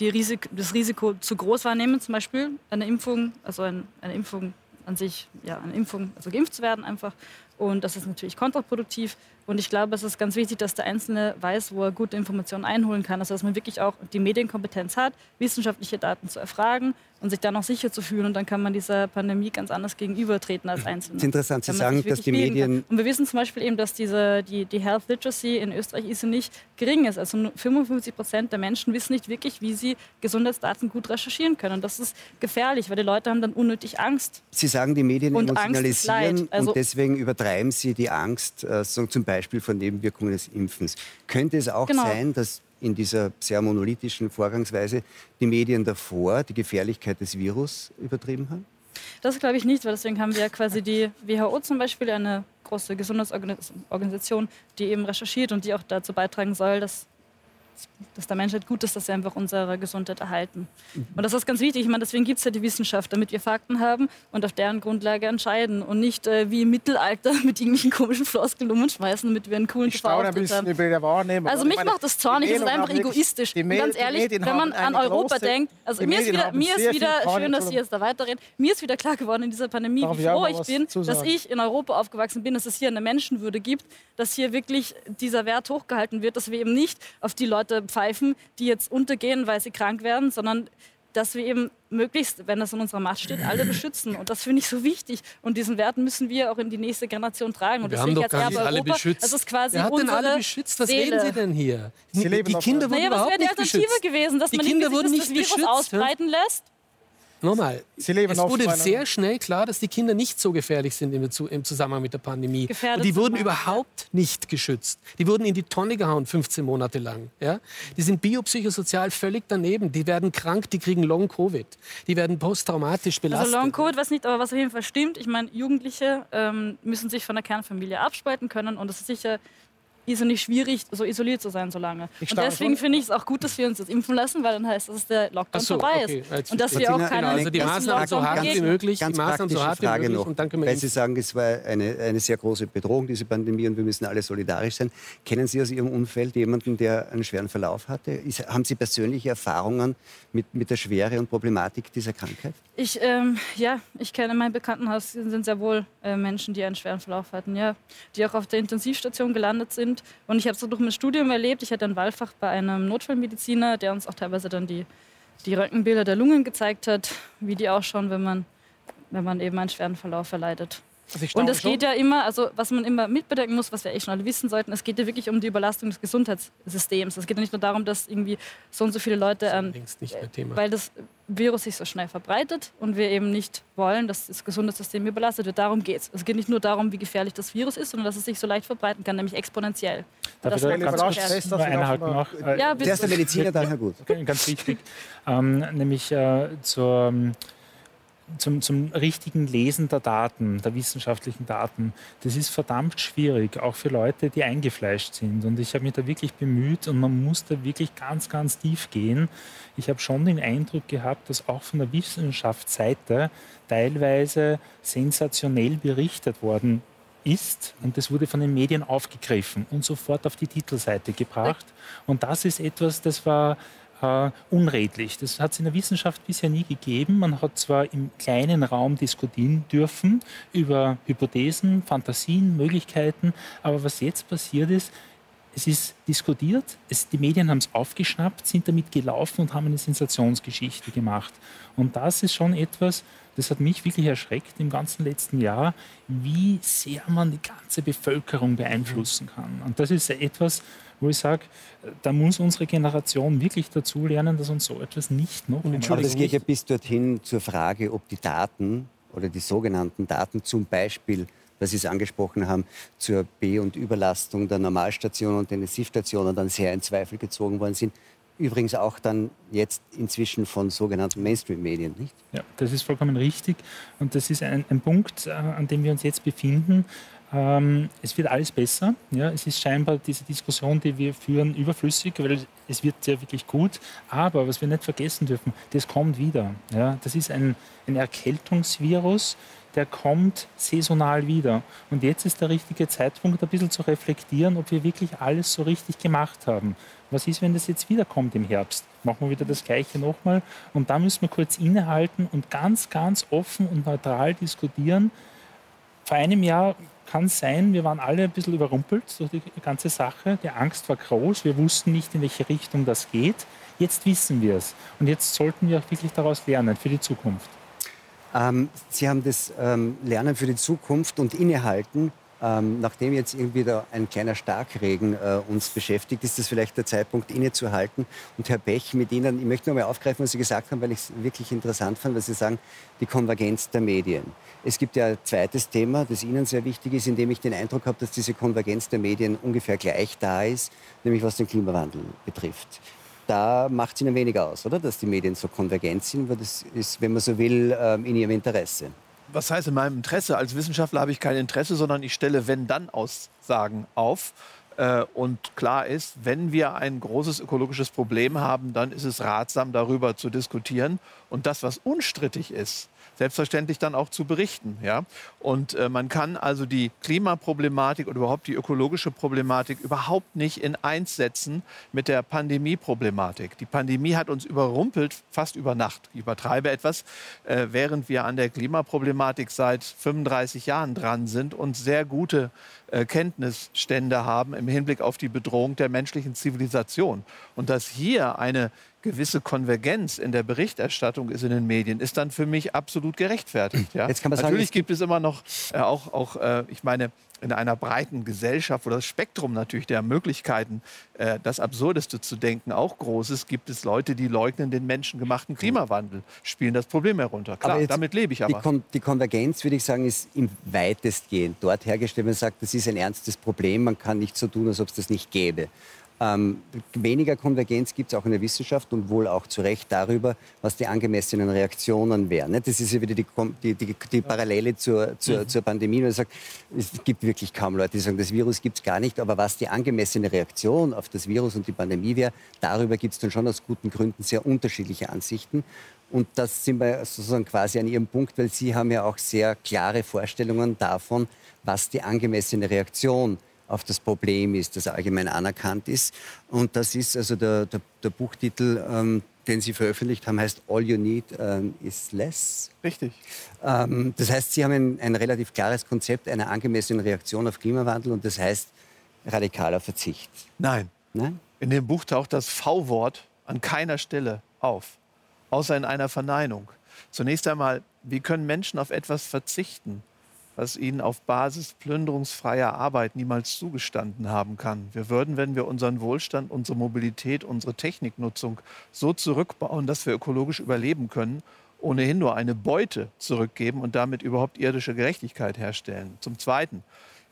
die Risik das Risiko zu groß wahrnehmen, zum Beispiel eine Impfung, also eine, eine Impfung an sich, ja, eine Impfung, also geimpft zu werden einfach. Und das ist natürlich kontraproduktiv. Und ich glaube, es ist ganz wichtig, dass der Einzelne weiß, wo er gute Informationen einholen kann. Also dass man wirklich auch die Medienkompetenz hat, wissenschaftliche Daten zu erfragen und sich dann auch sicher zu fühlen. Und dann kann man dieser Pandemie ganz anders gegenübertreten als Einzelner. Es ist interessant, Sie sagen, dass die Medien... Kann. Und wir wissen zum Beispiel eben, dass diese, die, die Health Literacy in Österreich ist nicht gering ist. Also 55 Prozent der Menschen wissen nicht wirklich, wie sie Gesundheitsdaten gut recherchieren können. Und das ist gefährlich, weil die Leute haben dann unnötig Angst. Sie sagen, die Medien und emotionalisieren also und deswegen übertreiben sie die Angst, äh, zum Beispiel von Nebenwirkungen des Impfens. Könnte es auch genau. sein, dass in dieser sehr monolithischen Vorgangsweise die Medien davor die Gefährlichkeit des Virus übertrieben haben? Das glaube ich nicht, weil deswegen haben wir ja quasi die WHO zum Beispiel, eine große Gesundheitsorganisation, die eben recherchiert und die auch dazu beitragen soll, dass dass der Menschheit gut ist, dass wir einfach unsere Gesundheit erhalten. Und das ist ganz wichtig. Ich meine, deswegen gibt es ja die Wissenschaft, damit wir Fakten haben und auf deren Grundlage entscheiden und nicht äh, wie im Mittelalter mit irgendwelchen komischen Floskeln umschmeißen, damit wir einen coolen ich staune ein bisschen über der Wahrnehmung. Also mich meine, macht das zornig, es ist einfach egoistisch. Und ganz ehrlich, wenn man an Europa große, denkt, also mir ist wieder, mir ist wieder schön, dass Sie jetzt da weiterreden, mir ist wieder klar geworden in dieser Pandemie, Darf wie froh ich bin, dass ich in Europa aufgewachsen bin, dass es hier eine Menschenwürde gibt, dass hier wirklich dieser Wert hochgehalten wird, dass wir eben nicht auf die Leute Leute pfeifen, die jetzt untergehen, weil sie krank werden, sondern dass wir eben möglichst, wenn das in unserer Macht steht, alle beschützen. Und das finde ich so wichtig. Und diesen Wert müssen wir auch in die nächste Generation tragen. Und wir haben doch gar nicht alle Europa, beschützt. Das ist quasi Wer hat denn alle beschützt? Was Seele. reden Sie denn hier? Sie die, die Kinder wurden naja, überhaupt nicht beschützt. Was wäre die Alternative gewesen, dass die man Kinder wurden nicht das Virus beschützt, ausbreiten lässt? Nochmal, es wurde sehr schnell klar, dass die Kinder nicht so gefährlich sind im Zusammenhang mit der Pandemie. Gefährdet und die wurden überhaupt nicht geschützt. Die wurden in die Tonne gehauen, 15 Monate lang. Ja? Die sind biopsychosozial völlig daneben. Die werden krank, die kriegen Long-Covid. Die werden posttraumatisch also belastet. Also Long-Covid, was nicht, aber was auf jeden Fall stimmt. Ich meine, Jugendliche ähm, müssen sich von der Kernfamilie abspalten können und das ist sicher ist es nicht schwierig, so isoliert zu sein so lange. Und deswegen finde ich es auch gut, dass wir uns jetzt impfen lassen, weil dann heißt, dass der Lockdown so, vorbei okay. ist. Und dass wir auch keine also die Maßnahmen so hart wie möglich, ganz die Maßnahmen so hart Frage wie möglich. Noch, und dann können wir weil Sie sagen, es war eine, eine sehr große Bedrohung, diese Pandemie, und wir müssen alle solidarisch sein. Kennen Sie aus Ihrem Umfeld jemanden, der einen schweren Verlauf hatte? Ist, haben Sie persönliche Erfahrungen mit, mit der Schwere und Problematik dieser Krankheit? Ich, ähm, ja, ich kenne in meinem Bekanntenhaus sind sehr wohl äh, Menschen, die einen schweren Verlauf hatten, ja, die auch auf der Intensivstation gelandet sind. Und ich habe es so durch mein Studium erlebt. Ich hatte ein Wahlfach bei einem Notfallmediziner, der uns auch teilweise dann die, die Röntgenbilder der Lungen gezeigt hat, wie die ausschauen, wenn man, wenn man eben einen schweren Verlauf erleidet. Also und es geht ja immer, also was man immer mitbedenken muss, was wir eh schon alle wissen sollten, es geht ja wirklich um die Überlastung des Gesundheitssystems. Es geht ja nicht nur darum, dass irgendwie so und so viele Leute, ähm, weil das Virus sich so schnell verbreitet und wir eben nicht wollen, dass das Gesundheitssystem überlastet wird. Darum geht es. Es geht nicht nur darum, wie gefährlich das Virus ist, sondern dass es sich so leicht verbreiten kann, nämlich exponentiell. Darf das ich da ganz fest, einhaken noch? Ja, Der ist der Mediziner, daher gut. Ganz wichtig. ähm, nämlich äh, zur zum, zum richtigen Lesen der Daten, der wissenschaftlichen Daten, das ist verdammt schwierig, auch für Leute, die eingefleischt sind. Und ich habe mich da wirklich bemüht und man muss da wirklich ganz, ganz tief gehen. Ich habe schon den Eindruck gehabt, dass auch von der Wissenschaftsseite teilweise sensationell berichtet worden ist und das wurde von den Medien aufgegriffen und sofort auf die Titelseite gebracht. Und das ist etwas, das war äh, unredlich. Das hat es in der Wissenschaft bisher nie gegeben. Man hat zwar im kleinen Raum diskutieren dürfen über Hypothesen, Fantasien, Möglichkeiten, aber was jetzt passiert ist, es ist diskutiert, es, die Medien haben es aufgeschnappt, sind damit gelaufen und haben eine Sensationsgeschichte gemacht. Und das ist schon etwas, das hat mich wirklich erschreckt im ganzen letzten Jahr, wie sehr man die ganze Bevölkerung beeinflussen kann. Und das ist etwas, wo ich sage, da muss unsere Generation wirklich dazu lernen, dass uns so etwas nicht noch. Aber das geht ja bis dorthin zur Frage, ob die Daten oder die sogenannten Daten zum Beispiel was Sie es angesprochen haben, zur B- und Überlastung der Normalstationen und Intensivstationen dann sehr in Zweifel gezogen worden sind. Übrigens auch dann jetzt inzwischen von sogenannten Mainstream-Medien, nicht? Ja, das ist vollkommen richtig. Und das ist ein, ein Punkt, äh, an dem wir uns jetzt befinden. Ähm, es wird alles besser. Ja, es ist scheinbar diese Diskussion, die wir führen, überflüssig, weil es wird ja wirklich gut. Aber was wir nicht vergessen dürfen, das kommt wieder. Ja, das ist ein, ein Erkältungsvirus, der kommt saisonal wieder. Und jetzt ist der richtige Zeitpunkt, ein bisschen zu reflektieren, ob wir wirklich alles so richtig gemacht haben. Was ist, wenn das jetzt wieder kommt im Herbst? Machen wir wieder das Gleiche nochmal. Und da müssen wir kurz innehalten und ganz, ganz offen und neutral diskutieren. Vor einem Jahr kann sein, wir waren alle ein bisschen überrumpelt durch die ganze Sache. Die Angst war groß. Wir wussten nicht, in welche Richtung das geht. Jetzt wissen wir es. Und jetzt sollten wir auch wirklich daraus lernen für die Zukunft. Ähm, Sie haben das ähm, Lernen für die Zukunft und Innehalten. Ähm, nachdem jetzt irgendwie da ein kleiner Starkregen äh, uns beschäftigt, ist das vielleicht der Zeitpunkt, innezuhalten. Und Herr Bech, mit Ihnen, ich möchte noch mal aufgreifen, was Sie gesagt haben, weil ich es wirklich interessant fand, was Sie sagen, die Konvergenz der Medien. Es gibt ja ein zweites Thema, das Ihnen sehr wichtig ist, in dem ich den Eindruck habe, dass diese Konvergenz der Medien ungefähr gleich da ist, nämlich was den Klimawandel betrifft da macht es Ihnen weniger aus, oder? Dass die Medien so konvergent sind, weil das ist, wenn man so will, ähm, in Ihrem Interesse. Was heißt in meinem Interesse? Als Wissenschaftler habe ich kein Interesse, sondern ich stelle Wenn-Dann-Aussagen auf. Äh, und klar ist, wenn wir ein großes ökologisches Problem haben, dann ist es ratsam, darüber zu diskutieren. Und das, was unstrittig ist, selbstverständlich dann auch zu berichten. Ja? Und äh, man kann also die Klimaproblematik oder überhaupt die ökologische Problematik überhaupt nicht in eins setzen mit der Pandemieproblematik. Die Pandemie hat uns überrumpelt fast über Nacht. Ich übertreibe etwas, äh, während wir an der Klimaproblematik seit 35 Jahren dran sind und sehr gute äh, Kenntnisstände haben im Hinblick auf die Bedrohung der menschlichen Zivilisation. Und dass hier eine gewisse Konvergenz in der Berichterstattung ist in den Medien, ist dann für mich absolut gerechtfertigt. Ja? Natürlich sagen, gibt es immer noch äh, auch, auch äh, ich meine, in einer breiten Gesellschaft, wo das Spektrum natürlich der Möglichkeiten, äh, das Absurdeste zu denken, auch groß ist, gibt es Leute, die leugnen den menschengemachten Klimawandel, spielen das Problem herunter. Klar, aber damit lebe ich aber. Die, Kon die Konvergenz, würde ich sagen, ist im weitestgehend dort hergestellt. Man sagt, das ist ein ernstes Problem, man kann nicht so tun, als ob es das nicht gäbe. Ähm, weniger Konvergenz gibt es auch in der Wissenschaft und wohl auch zu Recht darüber, was die angemessenen Reaktionen wären. Ne? Das ist ja wieder die, die, die, die Parallele zur, zur, mhm. zur Pandemie. Man sagt, es gibt wirklich kaum Leute, die sagen, das Virus gibt es gar nicht, aber was die angemessene Reaktion auf das Virus und die Pandemie wäre, darüber gibt es dann schon aus guten Gründen sehr unterschiedliche Ansichten. Und das sind wir sozusagen quasi an Ihrem Punkt, weil Sie haben ja auch sehr klare Vorstellungen davon, was die angemessene Reaktion ist auf das Problem ist, das allgemein anerkannt ist. Und das ist also der, der, der Buchtitel, ähm, den Sie veröffentlicht haben, heißt All You Need ähm, is Less. Richtig. Ähm, das heißt, Sie haben ein, ein relativ klares Konzept einer angemessenen Reaktion auf Klimawandel und das heißt radikaler Verzicht. Nein. Nein? In dem Buch taucht das V-Wort an keiner Stelle auf, außer in einer Verneinung. Zunächst einmal, wie können Menschen auf etwas verzichten, was ihnen auf Basis plünderungsfreier Arbeit niemals zugestanden haben kann. Wir würden, wenn wir unseren Wohlstand, unsere Mobilität, unsere Techniknutzung so zurückbauen, dass wir ökologisch überleben können, ohnehin nur eine Beute zurückgeben und damit überhaupt irdische Gerechtigkeit herstellen. Zum Zweiten,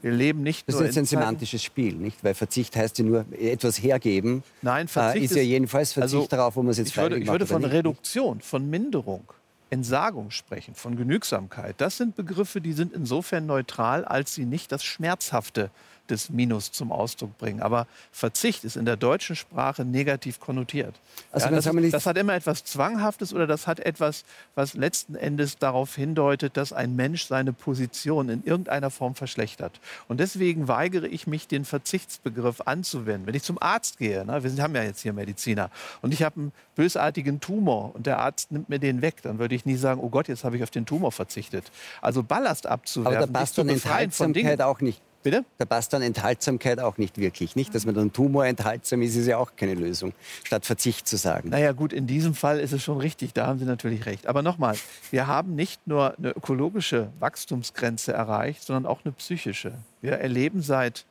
wir leben nicht das nur ist jetzt ein semantisches Spiel, nicht? Weil Verzicht heißt ja nur etwas hergeben. Nein, Verzicht äh, ist ja jedenfalls Verzicht also, darauf, wo man es jetzt Ich würde, ich würde von. Reduktion, von Minderung, Entsagung sprechen, von Genügsamkeit. Das sind Begriffe, die sind insofern neutral, als sie nicht das Schmerzhafte des Minus zum Ausdruck bringen. Aber Verzicht ist in der deutschen Sprache negativ konnotiert. Also ja, das, das hat immer etwas Zwanghaftes oder das hat etwas, was letzten Endes darauf hindeutet, dass ein Mensch seine Position in irgendeiner Form verschlechtert. Und deswegen weigere ich mich, den Verzichtsbegriff anzuwenden. Wenn ich zum Arzt gehe, ne, wir haben ja jetzt hier Mediziner, und ich habe einen bösartigen Tumor und der Arzt nimmt mir den weg, dann würde ich nie sagen, oh Gott, jetzt habe ich auf den Tumor verzichtet. Also Ballast Aber abzuwerfen, da dich passt zu dann befreien von Dingen. Auch nicht. Bitte? Da passt dann Enthaltsamkeit auch nicht wirklich. Nicht, dass man dann Tumor enthaltsam ist, ist ja auch keine Lösung, statt Verzicht zu sagen. Naja gut, in diesem Fall ist es schon richtig, da haben Sie natürlich recht. Aber nochmal, wir haben nicht nur eine ökologische Wachstumsgrenze erreicht, sondern auch eine psychische. Wir erleben seit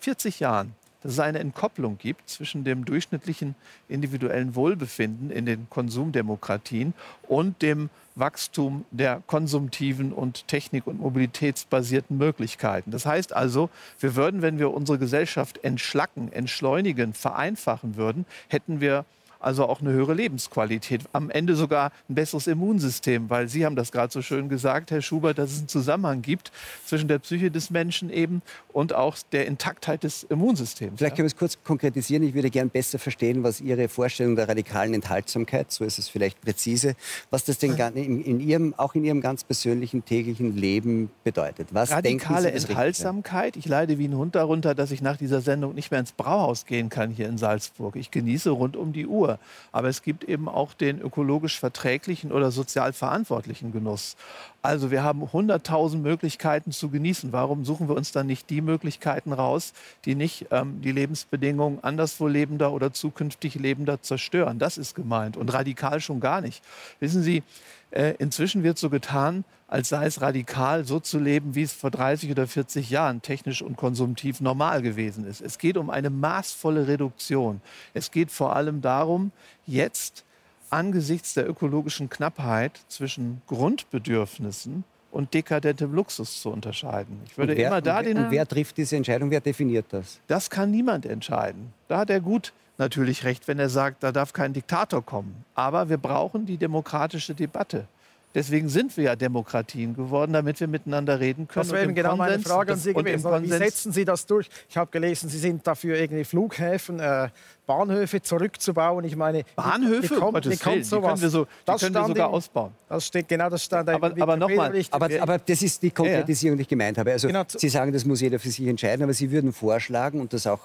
40 Jahren, dass es eine Entkopplung gibt zwischen dem durchschnittlichen individuellen Wohlbefinden in den Konsumdemokratien und dem Wachstum der konsumtiven und technik- und mobilitätsbasierten Möglichkeiten. Das heißt also, wir würden, wenn wir unsere Gesellschaft entschlacken, entschleunigen, vereinfachen würden, hätten wir also auch eine höhere Lebensqualität. Am Ende sogar ein besseres Immunsystem, weil Sie haben das gerade so schön gesagt, Herr Schubert, dass es einen Zusammenhang gibt zwischen der Psyche des Menschen eben und auch der Intaktheit des Immunsystems. Vielleicht können wir es kurz konkretisieren. Ich würde gern besser verstehen, was Ihre Vorstellung der radikalen Enthaltsamkeit, so ist es vielleicht präzise, was das denn in, in Ihrem, auch in Ihrem ganz persönlichen täglichen Leben bedeutet. Was Sie, radikale wäre? Enthaltsamkeit. Ich leide wie ein Hund darunter, dass ich nach dieser Sendung nicht mehr ins Brauhaus gehen kann hier in Salzburg. Ich genieße rund um die Uhr. Aber es gibt eben auch den ökologisch verträglichen oder sozial verantwortlichen Genuss. Also wir haben 100.000 Möglichkeiten zu genießen. Warum suchen wir uns dann nicht die Möglichkeiten raus, die nicht ähm, die Lebensbedingungen anderswo lebender oder zukünftig lebender zerstören? Das ist gemeint und radikal schon gar nicht. Wissen Sie, äh, inzwischen wird so getan, als sei es radikal, so zu leben, wie es vor 30 oder 40 Jahren technisch und konsumtiv normal gewesen ist. Es geht um eine maßvolle Reduktion. Es geht vor allem darum, jetzt angesichts der ökologischen Knappheit zwischen Grundbedürfnissen und dekadentem Luxus zu unterscheiden. Ich würde wer, immer da den und wer trifft diese Entscheidung? Wer definiert das? das kann niemand entscheiden. Da hat er gut natürlich recht, wenn er sagt, da darf kein Diktator kommen. Aber wir brauchen die demokratische Debatte. Deswegen sind wir ja Demokratien geworden, damit wir miteinander reden können. Das wäre und eben genau meine Konsens- Frage an Sie gewesen. Wie setzen Sie das durch? Ich habe gelesen, Sie sind dafür, irgendwie Flughäfen, äh, Bahnhöfe zurückzubauen. Ich meine, Bahnhöfe, wie kommt, wie kommt die sowas? können wir, so, die das können wir stand sogar im- ausbauen. Das steht genau, das stand Aber- im aber noch mal, Wikipedia-Bericht. Aber, aber das ist die Konkretisierung, die ich gemeint habe. Also Genau. Sie sagen, das muss jeder für sich entscheiden, aber Sie würden vorschlagen und das auch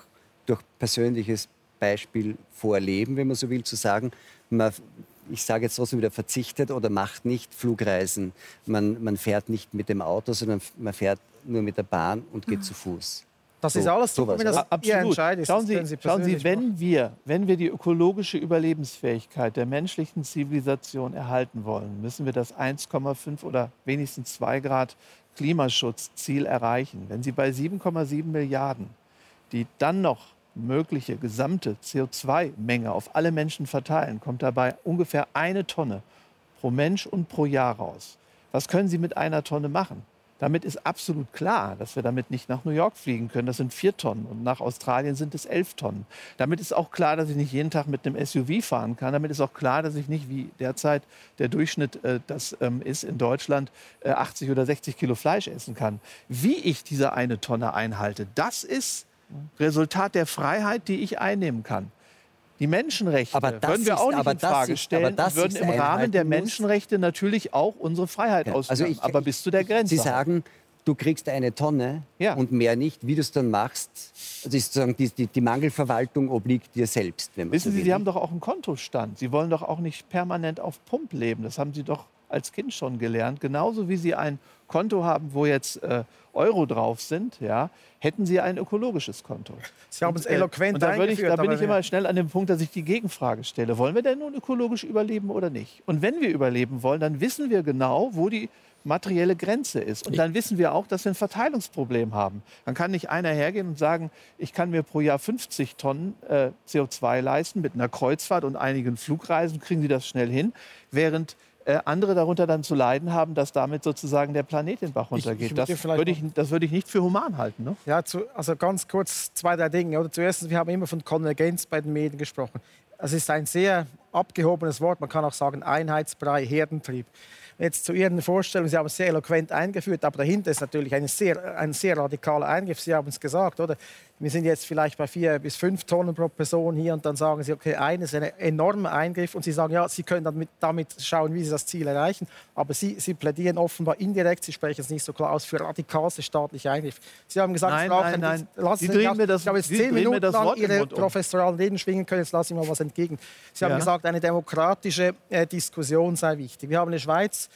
durch persönliches Beispiel vorleben, wenn man so will, zu sagen, man, ich sage jetzt trotzdem wieder, verzichtet oder macht nicht Flugreisen. Man, man fährt nicht mit dem Auto, sondern man fährt nur mit der Bahn und geht zu Fuß. das so- ist alles, sowas, wenn das oder? Ihr. Schauen Sie, können schauen Sie wenn, machen. wir, wenn wir die ökologische Überlebensfähigkeit der menschlichen Zivilisation erhalten wollen, müssen wir das 1,5 oder wenigstens 2 Grad Klimaschutzziel erreichen. Wenn Sie bei 7,7 Milliarden die dann noch mögliche gesamte CO2-Menge auf alle Menschen verteilen, kommt dabei ungefähr eine Tonne pro Mensch und pro Jahr raus. Was können Sie mit einer Tonne machen? Damit ist absolut klar, dass wir damit nicht nach New York fliegen können. Das sind vier Tonnen und nach Australien sind es elf Tonnen. Damit ist auch klar, dass ich nicht jeden Tag mit einem SUV fahren kann. Damit ist auch klar, dass ich nicht wie derzeit der Durchschnitt äh, das ähm, ist in Deutschland äh, 80 oder 60 Kilo Fleisch essen kann. Wie ich diese eine Tonne einhalte, das ist Resultat der Freiheit, die ich einnehmen kann. Die Menschenrechte Aber das würden wir ist- auch nicht aber in Frage ist- stellen aber das und würden ist im Rahmen der. Menschenrechte natürlich auch unsere Freiheit Ja, ausüben, also ich- aber bis zu der Grenze. Sie sagen, du kriegst eine Tonne Ja. und mehr nicht. Wie du es dann machst, also ist sozusagen die, die, die Mangelverwaltung obliegt dir selbst. Wissen so Sie, will. Sie haben doch auch einen Kontostand. Sie wollen doch auch nicht permanent auf Pump leben. Das haben Sie doch als Kind schon gelernt. Genauso wie Sie ein Konto haben, wo jetzt äh, Euro drauf sind, ja, hätten Sie ein ökologisches Konto. Sie haben es Und, äh, eloquent Und da, ich, da bin ich immer schnell an dem Punkt, dass ich die Gegenfrage stelle. Wollen wir denn nun ökologisch überleben oder nicht? Und wenn wir überleben wollen, dann wissen wir genau, wo die materielle Grenze ist. Und dann wissen wir auch, dass wir ein Verteilungsproblem haben. Dann kann nicht einer hergehen und sagen, ich kann mir pro Jahr 50 Tonnen äh, CO2 leisten mit einer Kreuzfahrt und einigen Flugreisen, kriegen die das schnell hin, während äh, andere darunter dann zu leiden haben, dass damit sozusagen der Planet den Bach runtergeht. Ich, ich das, würde ich, das würde ich nicht für human halten. Ne? Ja, zu, also ganz kurz zwei, drei Dinge. Oder zuerst, wir haben immer von Konvergenz bei den Medien gesprochen. Es ist ein sehr abgehobenes Wort. Man kann auch sagen Einheitsbrei, Herdentrieb jetzt zu Ihren Vorstellungen, Sie haben es sehr eloquent eingeführt, aber dahinter ist natürlich ein sehr, ein sehr radikaler Eingriff. Sie haben es gesagt, oder? Wir sind jetzt vielleicht bei vier bis fünf Tonnen pro Person hier und dann sagen Sie, okay, eines ist ein enormer Eingriff und Sie sagen, ja, Sie können damit, damit schauen, wie Sie das Ziel erreichen, aber Sie, Sie plädieren offenbar indirekt, Sie sprechen es nicht so klar aus, für radikalste staatliche Eingriff. Sie haben gesagt, nein, Frau, nein, nein. Sie drehen mir das, ich habe jetzt zehn Minuten lang Ihre professoralen Reden schwingen können, jetzt lasse ich mal was entgegen. Sie haben ja. gesagt, eine demokratische äh, Diskussion sei wichtig. Wir haben eine Schweiz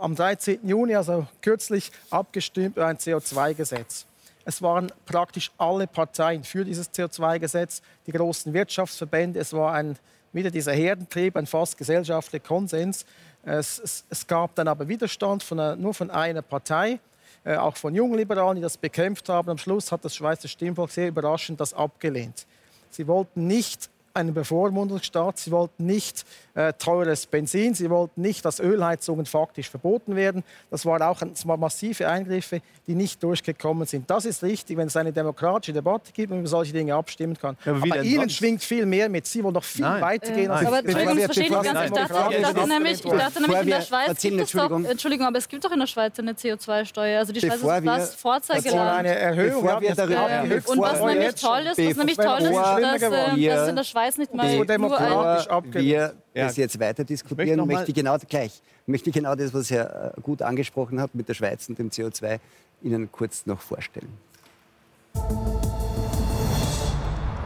am 13. Juni, also kürzlich, abgestimmt über ein CO2-Gesetz. Es waren praktisch alle Parteien für dieses CO2-Gesetz, die großen Wirtschaftsverbände. Es war ein, wieder dieser Herdentrieb, ein fast gesellschaftlicher Konsens. Es, es, es gab dann aber Widerstand von einer, nur von einer Partei, äh, auch von Jungliberalen, die das bekämpft haben. Am Schluss hat das Schweizer Stimmvolk sehr überraschend das abgelehnt. Sie wollten nicht einen Bevormundungsstaat. Sie wollten nicht äh, teures Benzin, sie wollten nicht, dass Ölheizungen faktisch verboten werden. Das waren auch das waren massive Eingriffe, die nicht durchgekommen sind. Das ist richtig, wenn es eine demokratische Debatte gibt und über solche Dinge abstimmen kann. Ja, aber, aber Ihnen sonst? schwingt viel mehr mit. Sie wollen noch viel nein. weiter gehen. Äh, aber Entschuldigung, verstehe ich ganz. Ich dachte, ich dachte nämlich, ich dachte nämlich in der Schweiz gibt es doch, Entschuldigung, aber es gibt doch in der Schweiz eine CO2-Steuer. Also die Schweiz ist fast Vorzeigeland. eine Erhöhung. Bevor wir darüber, und was nämlich toll ist, was nämlich toll ist, dass in der Schweiz nicht mal demokratisch wir das jetzt weiter diskutieren, möchte, möchte ich genau gleich, möchte ich genau das, was Herr äh, gut angesprochen hat mit der Schweiz und dem CO2, Ihnen kurz noch vorstellen.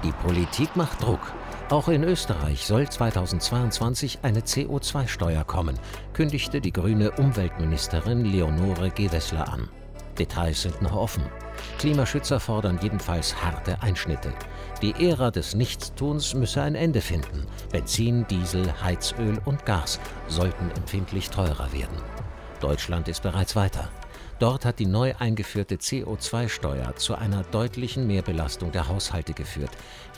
Die Politik macht Druck. Auch in Österreich soll 2022 eine CO2-Steuer kommen, kündigte die grüne Umweltministerin Leonore Gewessler an. Details sind noch offen. Klimaschützer fordern jedenfalls harte Einschnitte. Die Ära des Nichtstuns müsse ein Ende finden. Benzin, Diesel, Heizöl und Gas sollten empfindlich teurer werden. Deutschland ist bereits weiter. Dort hat die neu eingeführte CO2-Steuer zu einer deutlichen Mehrbelastung der Haushalte geführt.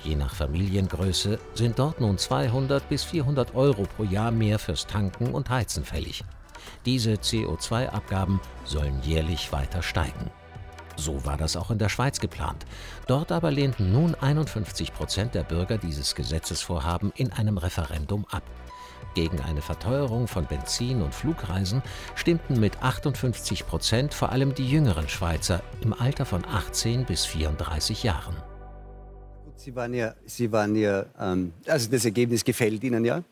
Je nach Familiengröße sind dort nun 200 bis 400 Euro pro Jahr mehr fürs Tanken und Heizen fällig. Diese CO2-Abgaben sollen jährlich weiter steigen. So war das auch in der Schweiz geplant. Dort aber lehnten nun 51 Prozent der Bürger dieses Gesetzesvorhaben in einem Referendum ab. Gegen eine Verteuerung von Benzin und Flugreisen stimmten mit 58 Prozent vor allem die jüngeren Schweizer im Alter von 18 bis 34 Jahren. Sie waren ja, Sie waren ja ähm, also das Ergebnis gefällt Ihnen ja.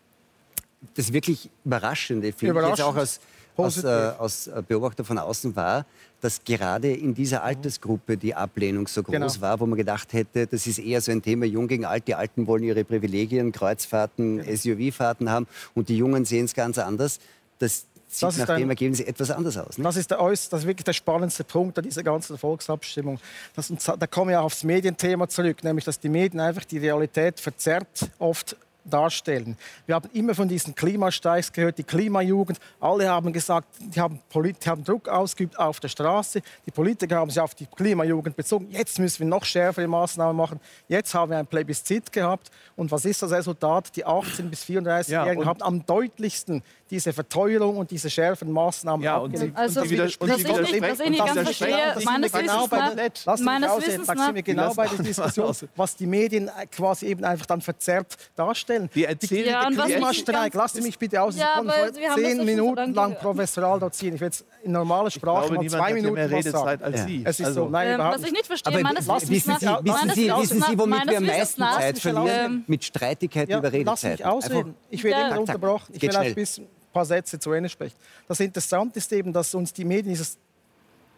Das wirklich Überraschende finde ich jetzt auch als, aus, äh, aus Beobachter von außen war, dass gerade in dieser Altersgruppe die Ablehnung so groß genau. war, wo man gedacht hätte, das ist eher so ein Thema Jung gegen Alt. Die Alten wollen ihre Privilegien, Kreuzfahrten, genau. SUV-Fahrten haben und die Jungen sehen es ganz anders. Das sieht das nach dem Ergebnis etwas anders aus. Ne? Das, ist der, das ist wirklich der spannendste Punkt an dieser ganzen Volksabstimmung. Das, da komme ich auch aufs Medienthema zurück, nämlich dass die Medien einfach die Realität verzerrt oft darstellen. Wir haben immer von diesen Klimastreiks gehört, die Klimajugend. Alle haben gesagt, die haben, die haben Druck ausgeübt auf der Straße. Die Politiker haben sich auf die Klimajugend bezogen. Jetzt müssen wir noch schärfere Maßnahmen machen. Jetzt haben wir ein Plebiszit gehabt. Und was ist das Resultat? Die 18- bis 34-Jährigen ja, haben am deutlichsten diese Verteuerung und diese schärferen Maßnahmen ja. Also, und die, also, und die was, ich nicht, was ich nicht ganz verstehe, meines Wissens nach, meines Wissens nach, sind wir genau bei der Diskussion, was die Medien quasi eben einfach dann verzerrt darstellen. Wir erzählen ja, die Klimastreik, lassen Sie mich bitte aus, ja, ich zehn Minuten lang professoral dozieren. Ich will jetzt in normaler Sprache glaube, mal zwei Minuten mehr Redezeit als Sie. Es ist also, so, nein, ähm, Was ich nicht verstehe, meines Wissens nach... Wissen Sie, wissen Sie, womit wir am meisten Zeit verlieren? Mit Streitigkeiten über Redezeit. Lass mich ausreden. Ich werde immer unterbrochen. Ich will ein paar Sätze zu Ende spricht. Das Interessante ist eben, dass uns die Medien dieses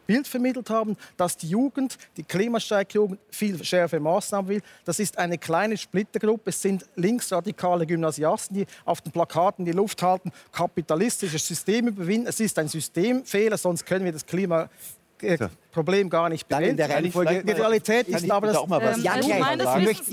Bild vermittelt haben, dass die Jugend, die Klimastreikjugend, viel schärfere Maßnahmen will. Das ist eine kleine Splittergruppe. Es sind linksradikale Gymnasiasten, die auf den Plakaten die Luft halten, kapitalistisches System überwinden. Es ist ein Systemfehler, sonst können wir das Klima äh. Problem gar nicht bewältigt. in der Reihenfolge. Die Realität ist aber, mal was ähm, ja, also meines Wissens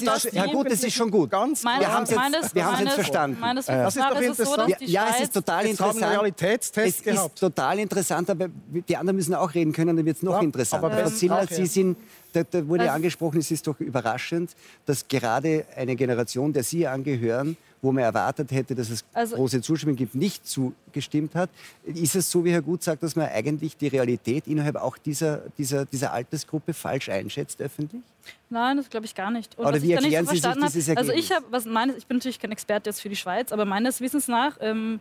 nach ist so, Ja gut, das ist schon gut. Ganz meines, wir haben es jetzt, wir jetzt verstanden. Meines nach ist so, dass die Ja, es ist total interessant. Realitätstest es ist total interessant, aber die anderen müssen auch reden können, dann wird es noch interessanter. Aber Frau Sie sind da, da wurde angesprochen, es ist doch überraschend, dass gerade eine Generation, der Sie angehören, wo man erwartet hätte, dass es also, große Zustimmung gibt, nicht zugestimmt hat. Ist es so, wie Herr Gut sagt, dass man eigentlich die Realität innerhalb auch dieser, dieser, dieser Altersgruppe falsch einschätzt öffentlich? Nein, das glaube ich gar nicht. Und Oder wie erklären so Sie sich dieses Ergebnis? Also ich, hab, was meines, ich bin natürlich kein Experte jetzt für die Schweiz, aber meines Wissens nach ähm,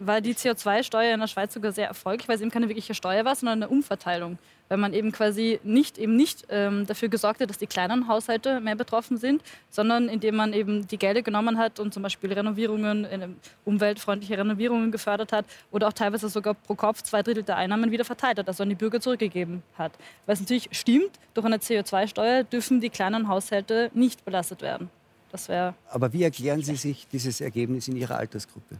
war die CO2-Steuer in der Schweiz sogar sehr erfolgreich, weil es eben keine wirkliche Steuer war, sondern eine Umverteilung weil man eben quasi nicht, eben nicht ähm, dafür gesorgt hat, dass die kleinen Haushalte mehr betroffen sind, sondern indem man eben die Gelder genommen hat und zum Beispiel Renovierungen, äh, umweltfreundliche Renovierungen gefördert hat oder auch teilweise sogar pro Kopf zwei Drittel der Einnahmen wieder verteilt hat, also an die Bürger zurückgegeben hat. Es natürlich stimmt, durch eine CO2-Steuer dürfen die kleinen Haushalte nicht belastet werden. Das Aber wie erklären Sie sich dieses Ergebnis in Ihrer Altersgruppe?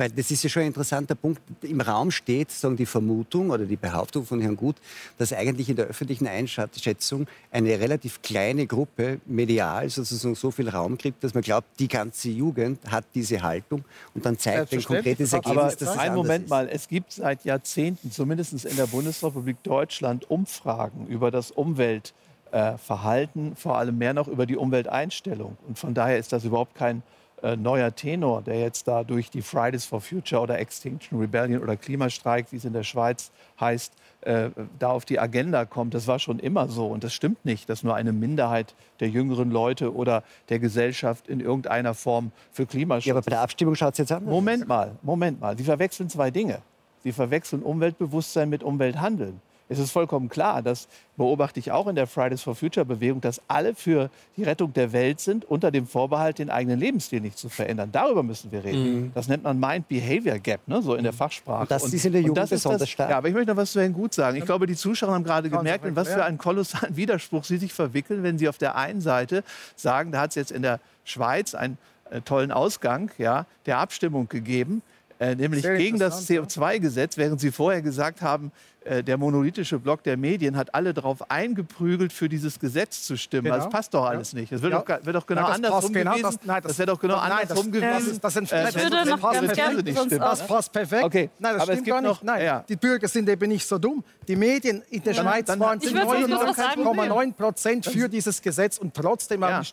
Weil das ist ja schon ein interessanter Punkt. Im Raum steht sagen, die Vermutung oder die Behauptung von Herrn Gut, dass eigentlich in der öffentlichen Einschätzung eine relativ kleine Gruppe medial sozusagen so viel Raum kriegt, dass man glaubt, die ganze Jugend hat diese Haltung und dann zeigt ein konkretes Ergebnis, Aber dass einen Moment ist. mal, es gibt seit Jahrzehnten, zumindest in der Bundesrepublik Deutschland, Umfragen über das Umweltverhalten, vor allem mehr noch über die Umwelteinstellung. Und von daher ist das überhaupt kein äh, neuer Tenor, der jetzt da durch die Fridays for Future oder Extinction Rebellion oder Klimastreik, wie es in der Schweiz heißt, äh, da auf die Agenda kommt. Das war schon immer so. Und das stimmt nicht, dass nur eine Minderheit der jüngeren Leute oder der Gesellschaft in irgendeiner Form für Klimaschutz. Ja, aber bei der Abstimmung schaut es jetzt an. Moment mal, Moment mal. Sie verwechseln zwei Dinge. Sie verwechseln Umweltbewusstsein mit Umwelthandeln es ist vollkommen klar, das beobachte ich auch in der Fridays for Future Bewegung, dass alle für die Rettung der Welt sind, unter dem Vorbehalt, den eigenen Lebensstil nicht zu verändern. Darüber müssen wir reden. Mhm. Das nennt man Mind-Behavior Gap, ne? so in der Fachsprache. Und das ist in der Jugend besonders stark. Ja, aber ich möchte noch was zu Herrn Gut sagen. Ich glaube, die Zuschauer haben gerade gemerkt, in was für einen kolossalen Widerspruch sie sich verwickeln, wenn sie auf der einen Seite sagen, da hat es jetzt in der Schweiz einen äh, tollen Ausgang ja, der Abstimmung gegeben, äh, nämlich gegen das CO2-Gesetz, während Sie vorher gesagt haben, der monolithische Block der Medien hat alle darauf eingeprügelt, für dieses Gesetz zu stimmen. Genau. Das passt doch alles ja. nicht. Das wird, ja. doch, wird doch genau andersrum genau, gewesen. Das, nein, das, das wäre doch genau nein, andersrum das, gewesen. Das, das, das, äh, das, noch ganz gerne, das passt perfekt. Okay. Nein, das Aber stimmt gar nicht. Nein, ja. die Bürger sind eben nicht so dumm. Die Medien in der Schweiz dann, waren 99,9 Prozent für dieses Gesetz und trotzdem haben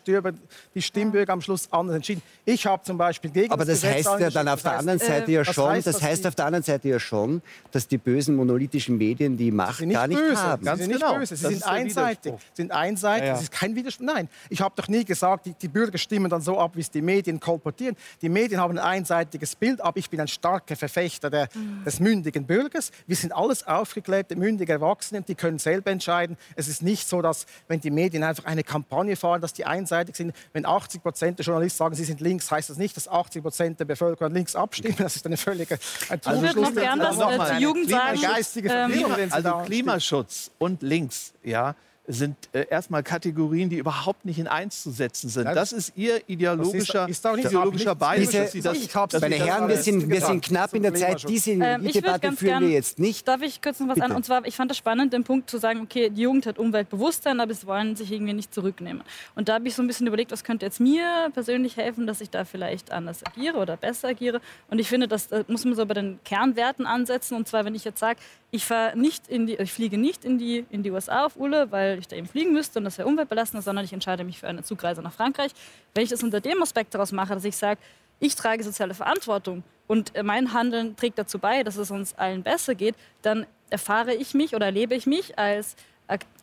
die Stimmbürger am Schluss anders entschieden. Ich habe zum Beispiel gegen Aber das heißt ja dann auf der anderen Seite ja schon, das heißt auf der anderen Seite ja schon, dass die bösen monolithischen Medien die Macht nicht gar nicht böse. haben. Ganz sie sind genau. nicht böse. Sie sind einseitig. Sind einseitig. Ja, ja. Das ist kein Widerspruch. Nein, ich habe doch nie gesagt, die, die, Bürger stimmen dann so ab, wie es die Medien kolportieren. Die Medien haben ein einseitiges Bild, aber ich bin ein starker Verfechter der, mhm. des mündigen Bürgers. Wir sind alles aufgeklärte, mündige Erwachsene, die können selber entscheiden. Es ist nicht so, dass, wenn die Medien einfach eine Kampagne fahren, dass die einseitig sind. Wenn 80 Prozent der Journalisten sagen, sie sind links, heißt das nicht, dass 80 Prozent der Bevölkerung links abstimmen. Das ist eine völlige ein also Ich würde noch gerne, dass äh, die Jugend sagen, geistige ähm, also Klimaschutz und links, ja, sind äh, erstmal Kategorien, die überhaupt nicht in eins zu setzen sind. Das ist Ihr ideologischer, ist, ist ideologischer Bias. Diese, Sie das, das meine Herren, wir sind, wir sind knapp in der Zeit. Diese ähm, die Debatte führen wir jetzt nicht. Darf ich kurz noch was Bitte. an? Und zwar, ich fand es spannend, den Punkt zu sagen, okay, die Jugend hat Umweltbewusstsein, aber sie wollen sich irgendwie nicht zurücknehmen. Und da habe ich so ein bisschen überlegt, was könnte jetzt mir persönlich helfen, dass ich da vielleicht anders agiere oder besser agiere. Und ich finde, das, das muss man so bei den Kernwerten ansetzen. Und zwar, wenn ich jetzt sage, ich, nicht in die, ich fliege nicht in die, in die USA auf Urlaub, weil ich da eben fliegen müsste und das wäre umweltbelastend, sondern ich entscheide mich für eine Zugreise nach Frankreich. Wenn ich das unter dem Aspekt daraus mache, dass ich sage, ich trage soziale Verantwortung und mein Handeln trägt dazu bei, dass es uns allen besser geht, dann erfahre ich mich oder erlebe ich mich als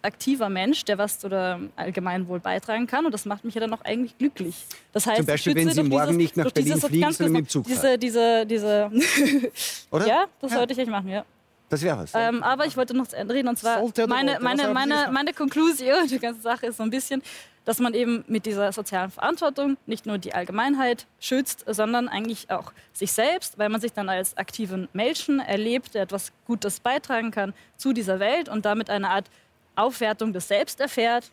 aktiver Mensch, der was zu der Allgemeinwohl beitragen kann. Und das macht mich ja dann auch eigentlich glücklich. Das heißt, Zum Beispiel, wenn Sie morgen dieses, nicht nach Berlin fliegen, sondern mit dem Zug. Diese, diese, diese Oder? Ja, das ja. sollte ich echt machen, ja. Das wäre es. Ähm, aber ich wollte noch reden. Und zwar, meine, meine, meine, meine Konklusion der ganzen Sache ist so ein bisschen, dass man eben mit dieser sozialen Verantwortung nicht nur die Allgemeinheit schützt, sondern eigentlich auch sich selbst, weil man sich dann als aktiven Menschen erlebt, der etwas Gutes beitragen kann zu dieser Welt und damit eine Art Aufwertung des Selbst erfährt,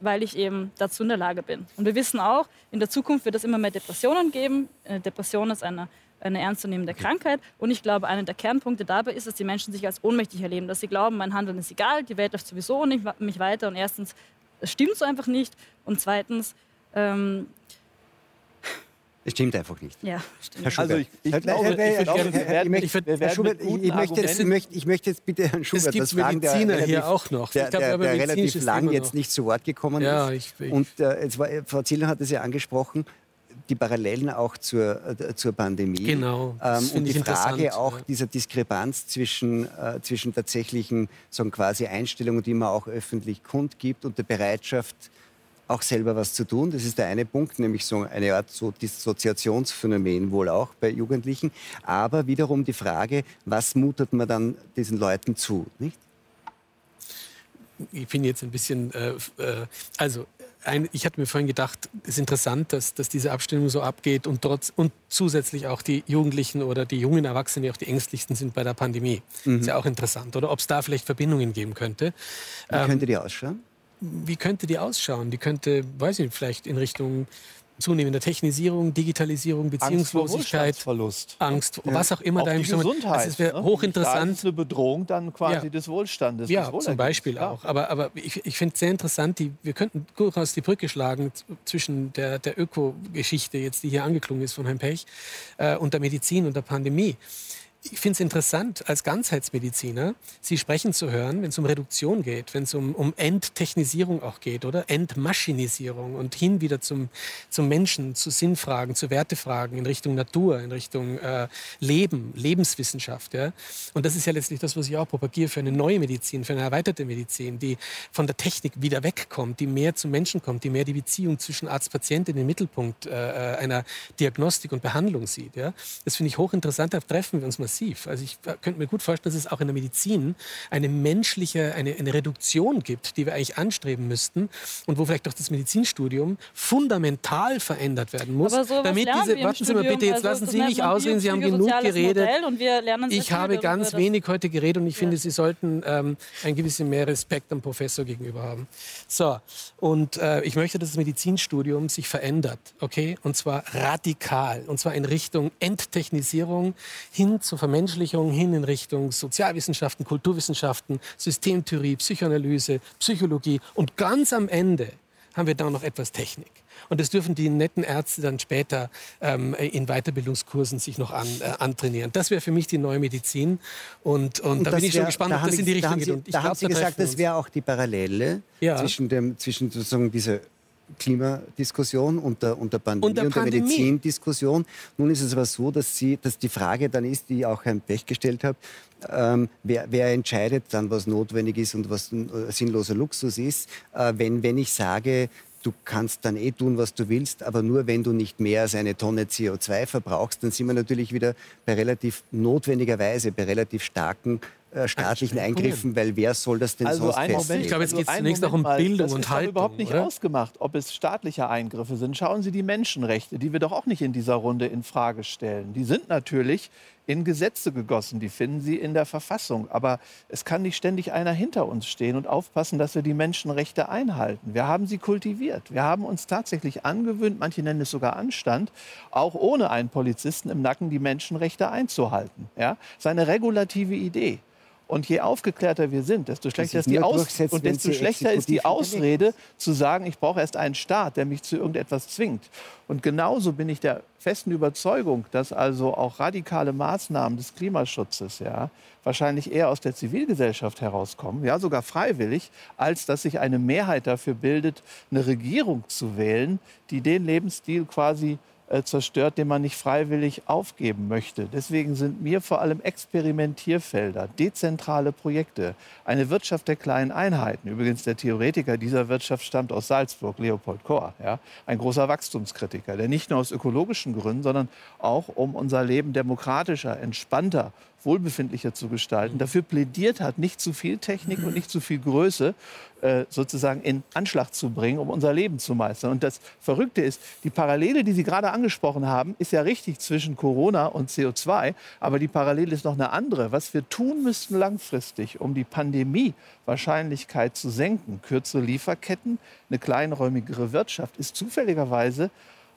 weil ich eben dazu in der Lage bin. Und wir wissen auch, in der Zukunft wird es immer mehr Depressionen geben. Depression ist eine eine ernstzunehmende Krankheit. Und ich glaube, einer der Kernpunkte dabei ist, dass die Menschen sich als ohnmächtig erleben, dass sie glauben, mein Handeln ist egal, die Welt läuft sowieso nicht mich weiter. Und erstens, es stimmt so einfach nicht. Und zweitens, ähm, es stimmt einfach nicht. Ja, stimmt. Herr Schubert, also ich, ich, glaube, ich, möchte, jetzt, bitte Herrn Schubert es gibt was fragen, der, relativ, hier auch noch. der, der, der relativ lang jetzt nicht zu Wort gekommen ja, ist. Und äh, war, Frau Zieler hat es ja angesprochen, die Parallelen auch zur, äh, zur Pandemie. Genau. Ähm, und die Frage auch ja. dieser Diskrepanz zwischen, äh, zwischen tatsächlichen sagen, quasi Einstellungen, die man auch öffentlich kundgibt und der Bereitschaft, auch selber was zu tun. Das ist der eine Punkt, nämlich so eine Art so Dissoziationsphänomen wohl auch bei Jugendlichen. Aber wiederum die Frage, was mutet man dann diesen Leuten zu, nicht? Ich bin jetzt ein bisschen, äh, äh, also ein, ich hatte mir vorhin gedacht, es ist interessant, dass, dass diese Abstimmung so abgeht und, trotz, und zusätzlich auch die Jugendlichen oder die jungen Erwachsenen, die auch die ängstlichsten sind bei der Pandemie. Mhm. Ist ja auch interessant. Oder ob es da vielleicht Verbindungen geben könnte. Wie ähm, könnte die ausschauen? wie könnte die ausschauen? Die könnte, weiß ich nicht, vielleicht in Richtung zunehmender Technisierung, Digitalisierung, Beziehungslosigkeit, Angst, Angst ja. was auch immer auch da im Gesundheit. Also es wäre ne? hochinteressant. Das ist eine Bedrohung dann quasi ja. des Wohlstandes. Ja, des zum Beispiel klar. auch. Aber, aber ich, ich finde es sehr interessant, die, wir könnten durchaus die Brücke schlagen zwischen der, der Ökogeschichte, jetzt die hier angeklungen ist von Herrn Pech, äh, und der Medizin und der Pandemie ich finde es interessant, als Ganzheitsmediziner Sie sprechen zu hören, wenn es um Reduktion geht, wenn es um, um Enttechnisierung auch geht, oder? Entmaschinisierung und hin wieder zum, zum Menschen, zu Sinnfragen, zu Wertefragen in Richtung Natur, in Richtung äh, Leben, Lebenswissenschaft. Ja? Und das ist ja letztlich das, was ich auch propagiere für eine neue Medizin, für eine erweiterte Medizin, die von der Technik wieder wegkommt, die mehr zum Menschen kommt, die mehr die Beziehung zwischen Arzt-Patient in den Mittelpunkt äh, äh einer Diagnostik und Behandlung sieht. Ja? Das finde ich hochinteressant, da treffen wir uns mal massiv. Also ich könnte mir gut vorstellen, dass es auch in der Medizin eine menschliche, eine, eine Reduktion gibt, die wir eigentlich anstreben müssten und wo vielleicht auch das Medizinstudium fundamental verändert werden muss. So damit diese, warten Sie mal bitte, jetzt also, lassen Sie mich ausreden, Sie haben genug geredet. ich habe ganz wenig heute geredet und ich ja. finde, Sie sollten ähm, ein gewisses mehr Respekt am Professor gegenüber haben. So, und äh, ich möchte, dass das Medizinstudium sich verändert, okay? Und zwar radikal, und zwar in Richtung Enttechnisierung hin zu Vermenschlichung hin in Richtung Sozialwissenschaften, Kulturwissenschaften, Systemtheorie, Psychoanalyse, Psychologie und ganz am Ende haben wir da noch etwas Technik. Und das dürfen die netten Ärzte dann später ähm, in Weiterbildungskursen sich noch an, äh, antrainieren. Das wäre für mich die neue Medizin. Und, und, und da bin ich schon gespannt, ob das in die Richtung geht. Und ich da glaub, haben Sie gesagt, das wäre auch die Parallele ja. zwischen, dem, zwischen sozusagen dieser Klimadiskussion und der, und der Pandemie und der, und der Medizindiskussion. Nun ist es aber so, dass, sie, dass die Frage dann ist, die auch Herrn Pech gestellt hat, ähm, wer, wer, entscheidet dann, was notwendig ist und was äh, sinnloser Luxus ist, äh, wenn, wenn ich sage, du kannst dann eh tun, was du willst, aber nur wenn du nicht mehr als eine Tonne CO2 verbrauchst, dann sind wir natürlich wieder bei relativ notwendigerweise, bei relativ starken äh, staatlichen Eingriffen, weil wer soll das denn also sonst ein Moment, Ich glaube, jetzt geht es zunächst auch um Bildung mal, und Haltung. überhaupt nicht oder? ausgemacht, ob es staatliche Eingriffe sind. Schauen Sie die Menschenrechte, die wir doch auch nicht in dieser Runde in Frage stellen. Die sind natürlich in Gesetze gegossen, die finden Sie in der Verfassung. Aber es kann nicht ständig einer hinter uns stehen und aufpassen, dass wir die Menschenrechte einhalten. Wir haben sie kultiviert. Wir haben uns tatsächlich angewöhnt, manche nennen es sogar Anstand, auch ohne einen Polizisten im Nacken die Menschenrechte einzuhalten. Ja? Das ist eine regulative Idee. Und je aufgeklärter wir sind, desto schlechter ist die und desto schlechter ist die Ausrede zu sagen, ich brauche erst einen Staat, der mich zu irgendetwas zwingt. Und genauso bin ich der festen Überzeugung, dass also auch radikale Maßnahmen des Klimaschutzes ja, wahrscheinlich eher aus der Zivilgesellschaft herauskommen, ja sogar freiwillig, als dass sich eine Mehrheit dafür bildet, eine Regierung zu wählen, die den Lebensstil quasi äh, zerstört, den man nicht freiwillig aufgeben möchte. Deswegen sind mir vor allem Experimentierfelder, dezentrale Projekte, eine Wirtschaft der kleinen Einheiten. Übrigens, der Theoretiker dieser Wirtschaft stammt aus Salzburg, Leopold Kohr, ja, ein großer Wachstumskritiker, der nicht nur aus ökologischen Gründen, sondern auch um unser Leben demokratischer, entspannter wohlbefindlicher zu gestalten, dafür plädiert hat, nicht zu viel Technik und nicht zu viel Größe äh, sozusagen in Anschlag zu bringen, um unser Leben zu meistern. Und das Verrückte ist, die Parallele, die Sie gerade angesprochen haben, ist ja richtig zwischen Corona und CO2, aber die Parallele ist noch eine andere. Was wir tun müssten langfristig, um die Pandemie-Wahrscheinlichkeit zu senken, kürzere Lieferketten, eine kleinräumigere Wirtschaft, ist zufälligerweise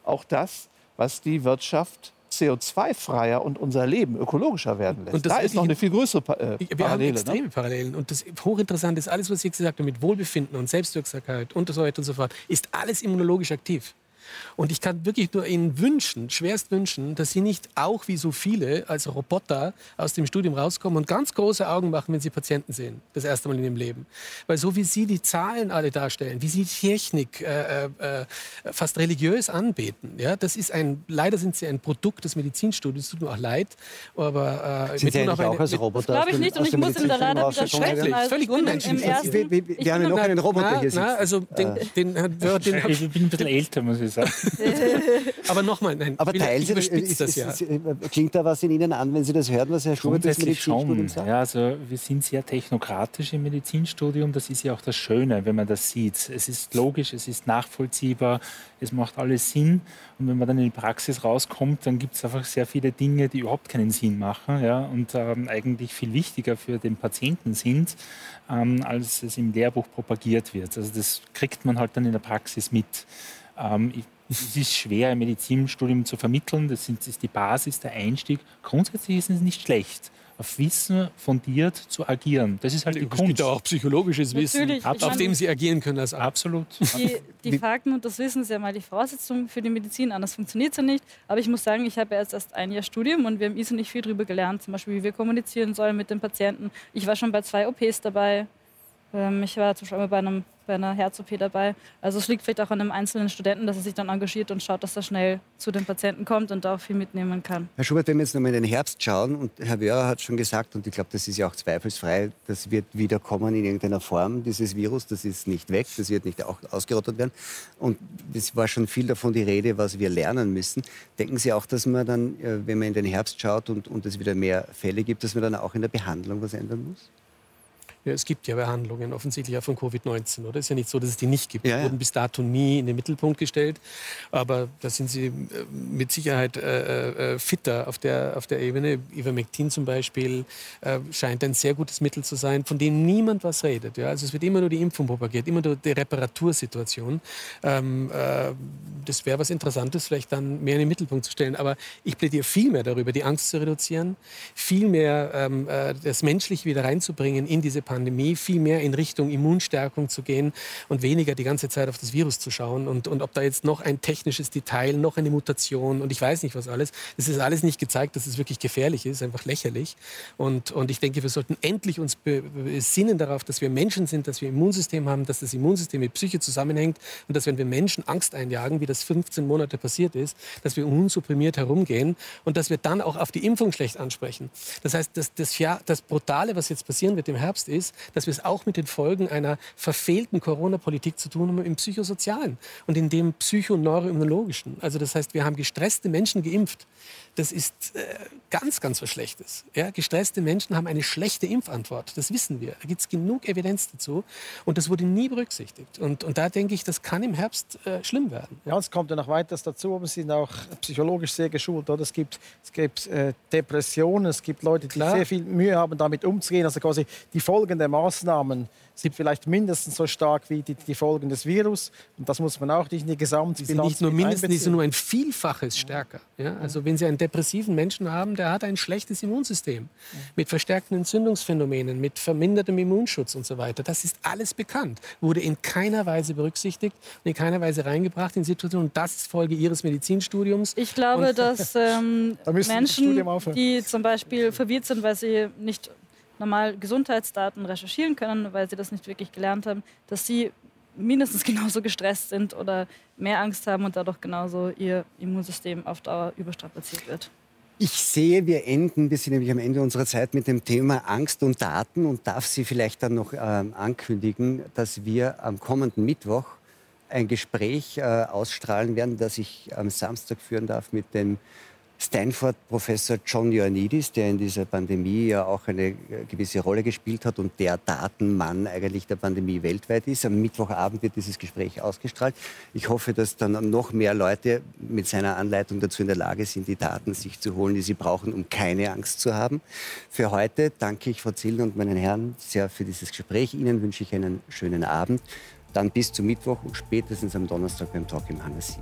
auch das, was die Wirtschaft CO2-freier und unser Leben ökologischer werden lässt. Und da ist noch eine viel größere pa äh, Wir Parallele. Haben ne? extreme ne? Parallelen. Und das hochinteressante ist, alles, was ich gesagt habe, mit Wohlbefinden und Selbstwirksamkeit und so weiter und so fort, ist alles immunologisch aktiv. Und ich kann wirklich nur Ihnen wünschen, schwerst wünschen, dass Sie nicht auch wie so viele als Roboter aus dem Studium rauskommen und ganz große Augen machen, wenn Sie Patienten sehen, das erste Mal in Ihrem Leben. Weil so wie Sie die Zahlen alle darstellen, wie Sie die Technik äh, äh, äh, fast religiös anbeten, ja, das ist ein, leider sind Sie ein Produkt des Medizinstudiums, tut mir auch leid, aber äh, sind Sie auch, auch als Roboter? Glaube ich nicht und ich muss Ihnen da leider widersprechen. Also völlig unmenschlich. Wir, wir, wir haben ja noch einen Roboter hier sitzen. Also den, den, den, den, den, ich bin ein bisschen älter, muss ich sagen. aber nochmal, nein, aber teilen Sie das, ist, das ja. Äh, klingt da was in Ihnen an, wenn Sie das hören, was Herr Schubert das Medizinstudium sagt? Ja, also wir sind sehr technokratisch im Medizinstudium. Das ist ja auch das Schöne, wenn man das sieht. Es ist logisch, es ist nachvollziehbar, es macht alles Sinn. Und wenn man dann in die Praxis rauskommt, dann gibt es einfach sehr viele Dinge, die überhaupt keinen Sinn machen ja, und ähm, eigentlich viel wichtiger für den Patienten sind, ähm, als es im Lehrbuch propagiert wird. Also das kriegt man halt dann in der Praxis mit. Ähm, es ist schwer im Medizinstudium zu vermitteln, das ist die Basis, der Einstieg. Grundsätzlich ist es nicht schlecht auf Wissen fundiert zu agieren. Das ist halt die es Kunst. gibt auch psychologisches Wissen, auf dem Sie agieren können. Als Absolut. Die, die Fakten und das Wissen ist ja mal die Voraussetzung für die Medizin, anders funktioniert es ja nicht. Aber ich muss sagen, ich habe jetzt erst ein Jahr Studium und wir haben irrsinnig viel darüber gelernt, zum Beispiel, wie wir kommunizieren sollen mit den Patienten. Ich war schon bei zwei OPs dabei. Ähm, ich war zum Beispiel bei, einem, bei einer Herz-OP dabei. Also es liegt vielleicht auch an einem einzelnen Studenten, dass er sich dann engagiert und schaut, dass er schnell zu den Patienten kommt und da auch viel mitnehmen kann. Herr Schubert, wenn wir jetzt nochmal in den Herbst schauen, und Herr Wöhr hat schon gesagt, und ich glaube, das ist ja auch zweifelsfrei, das wird wieder kommen in irgendeiner Form, dieses Virus, das ist nicht weg, das wird nicht auch ausgerottet werden. Und es war schon viel davon die Rede, was wir lernen müssen. Denken Sie auch, dass man dann, äh, wenn man in den Herbst schaut und, und es wieder mehr Fälle gibt, dass man dann auch in der Behandlung was ändern muss? Ja, es gibt ja Behandlungen, offensichtlich auch von Covid-19, oder? Es ist ja nicht so, dass es die nicht gibt. Ja, die wurden bis dato nie in den Mittelpunkt gestellt. Aber da sind sie äh, mit Sicherheit äh, äh, fitter auf der, auf der Ebene. Ivermectin zum Beispiel äh, scheint ein sehr gutes Mittel zu sein, von dem niemand was redet. Ja? Also es wird immer nur die Impfung propagiert, immer nur die Reparatursituation. Ähm, äh, das wäre was Interessantes, vielleicht dann mehr in den Mittelpunkt zu stellen. Aber ich plädiere viel mehr darüber, die Angst zu reduzieren, viel mehr ähm, äh, das Menschliche wieder reinzubringen in diese Pandemie Pandemie viel mehr in Richtung Immunstärkung zu gehen und weniger die ganze Zeit auf das Virus zu schauen. Und, und ob da jetzt noch ein technisches Detail, noch eine Mutation und ich weiß nicht was alles, das ist alles nicht gezeigt, dass es wirklich gefährlich ist, einfach lächerlich. Und, und ich denke, wir sollten endlich uns besinnen darauf, dass wir Menschen sind, dass wir Immunsystem haben, dass das Immunsystem mit Psyche zusammenhängt und dass wenn wir Menschen Angst einjagen, wie das 15 Monate passiert ist, dass wir immunsupprimiert herumgehen und dass wir dann auch auf die Impfung schlecht ansprechen. Das heißt, das, das, ja, das Brutale, was jetzt passieren wird im Herbst, ist, ist, dass wir es auch mit den Folgen einer verfehlten Corona-Politik zu tun haben im Psychosozialen und in dem psychoneuroimmunologischen. Also das heißt, wir haben gestresste Menschen geimpft das ist äh, ganz, ganz was Schlechtes. Ja, gestresste Menschen haben eine schlechte Impfantwort. Das wissen wir. Da gibt es genug Evidenz dazu. Und das wurde nie berücksichtigt. Und, und da denke ich, das kann im Herbst äh, schlimm werden. Ja, es kommt ja noch weiteres dazu. Wir sind auch psychologisch sehr geschult. Oder? Es gibt, es gibt äh, Depressionen, es gibt Leute, die Klar. sehr viel Mühe haben, damit umzugehen. Also quasi die Folgen der Maßnahmen sind vielleicht mindestens so stark wie die, die Folgen des Virus. Und das muss man auch nicht in die Gesamtbilanz die sind Nicht nur mindestens, die sind nur ein Vielfaches stärker. Ja? Also wenn Sie einen depressiven Menschen haben, der hat ein schlechtes Immunsystem mit verstärkten Entzündungsphänomenen, mit vermindertem Immunschutz und so weiter. Das ist alles bekannt, wurde in keiner Weise berücksichtigt und in keiner Weise reingebracht in Situationen. Und das ist Folge Ihres Medizinstudiums. Ich glaube, und dass ähm, da Menschen, die zum Beispiel verwirrt sind, weil sie nicht normal Gesundheitsdaten recherchieren können, weil sie das nicht wirklich gelernt haben, dass sie mindestens genauso gestresst sind oder mehr Angst haben und dadurch genauso ihr Immunsystem auf Dauer überstrapaziert wird. Ich sehe, wir enden, wir sind nämlich am Ende unserer Zeit mit dem Thema Angst und Daten und darf Sie vielleicht dann noch äh, ankündigen, dass wir am kommenden Mittwoch ein Gespräch äh, ausstrahlen werden, das ich am Samstag führen darf mit dem Stanford-Professor John Ioannidis, der in dieser Pandemie ja auch eine äh, gewisse Rolle gespielt hat und der Datenmann eigentlich der Pandemie weltweit ist. Am Mittwochabend wird dieses Gespräch ausgestrahlt. Ich hoffe, dass dann noch mehr Leute mit seiner Anleitung dazu in der Lage sind, die Daten sich zu holen, die sie brauchen, um keine Angst zu haben. Für heute danke ich Frau Zillen und meinen Herren sehr für dieses Gespräch. Ihnen wünsche ich einen schönen Abend. Dann bis zum Mittwoch und spätestens am Donnerstag beim Talk im Hangar 7.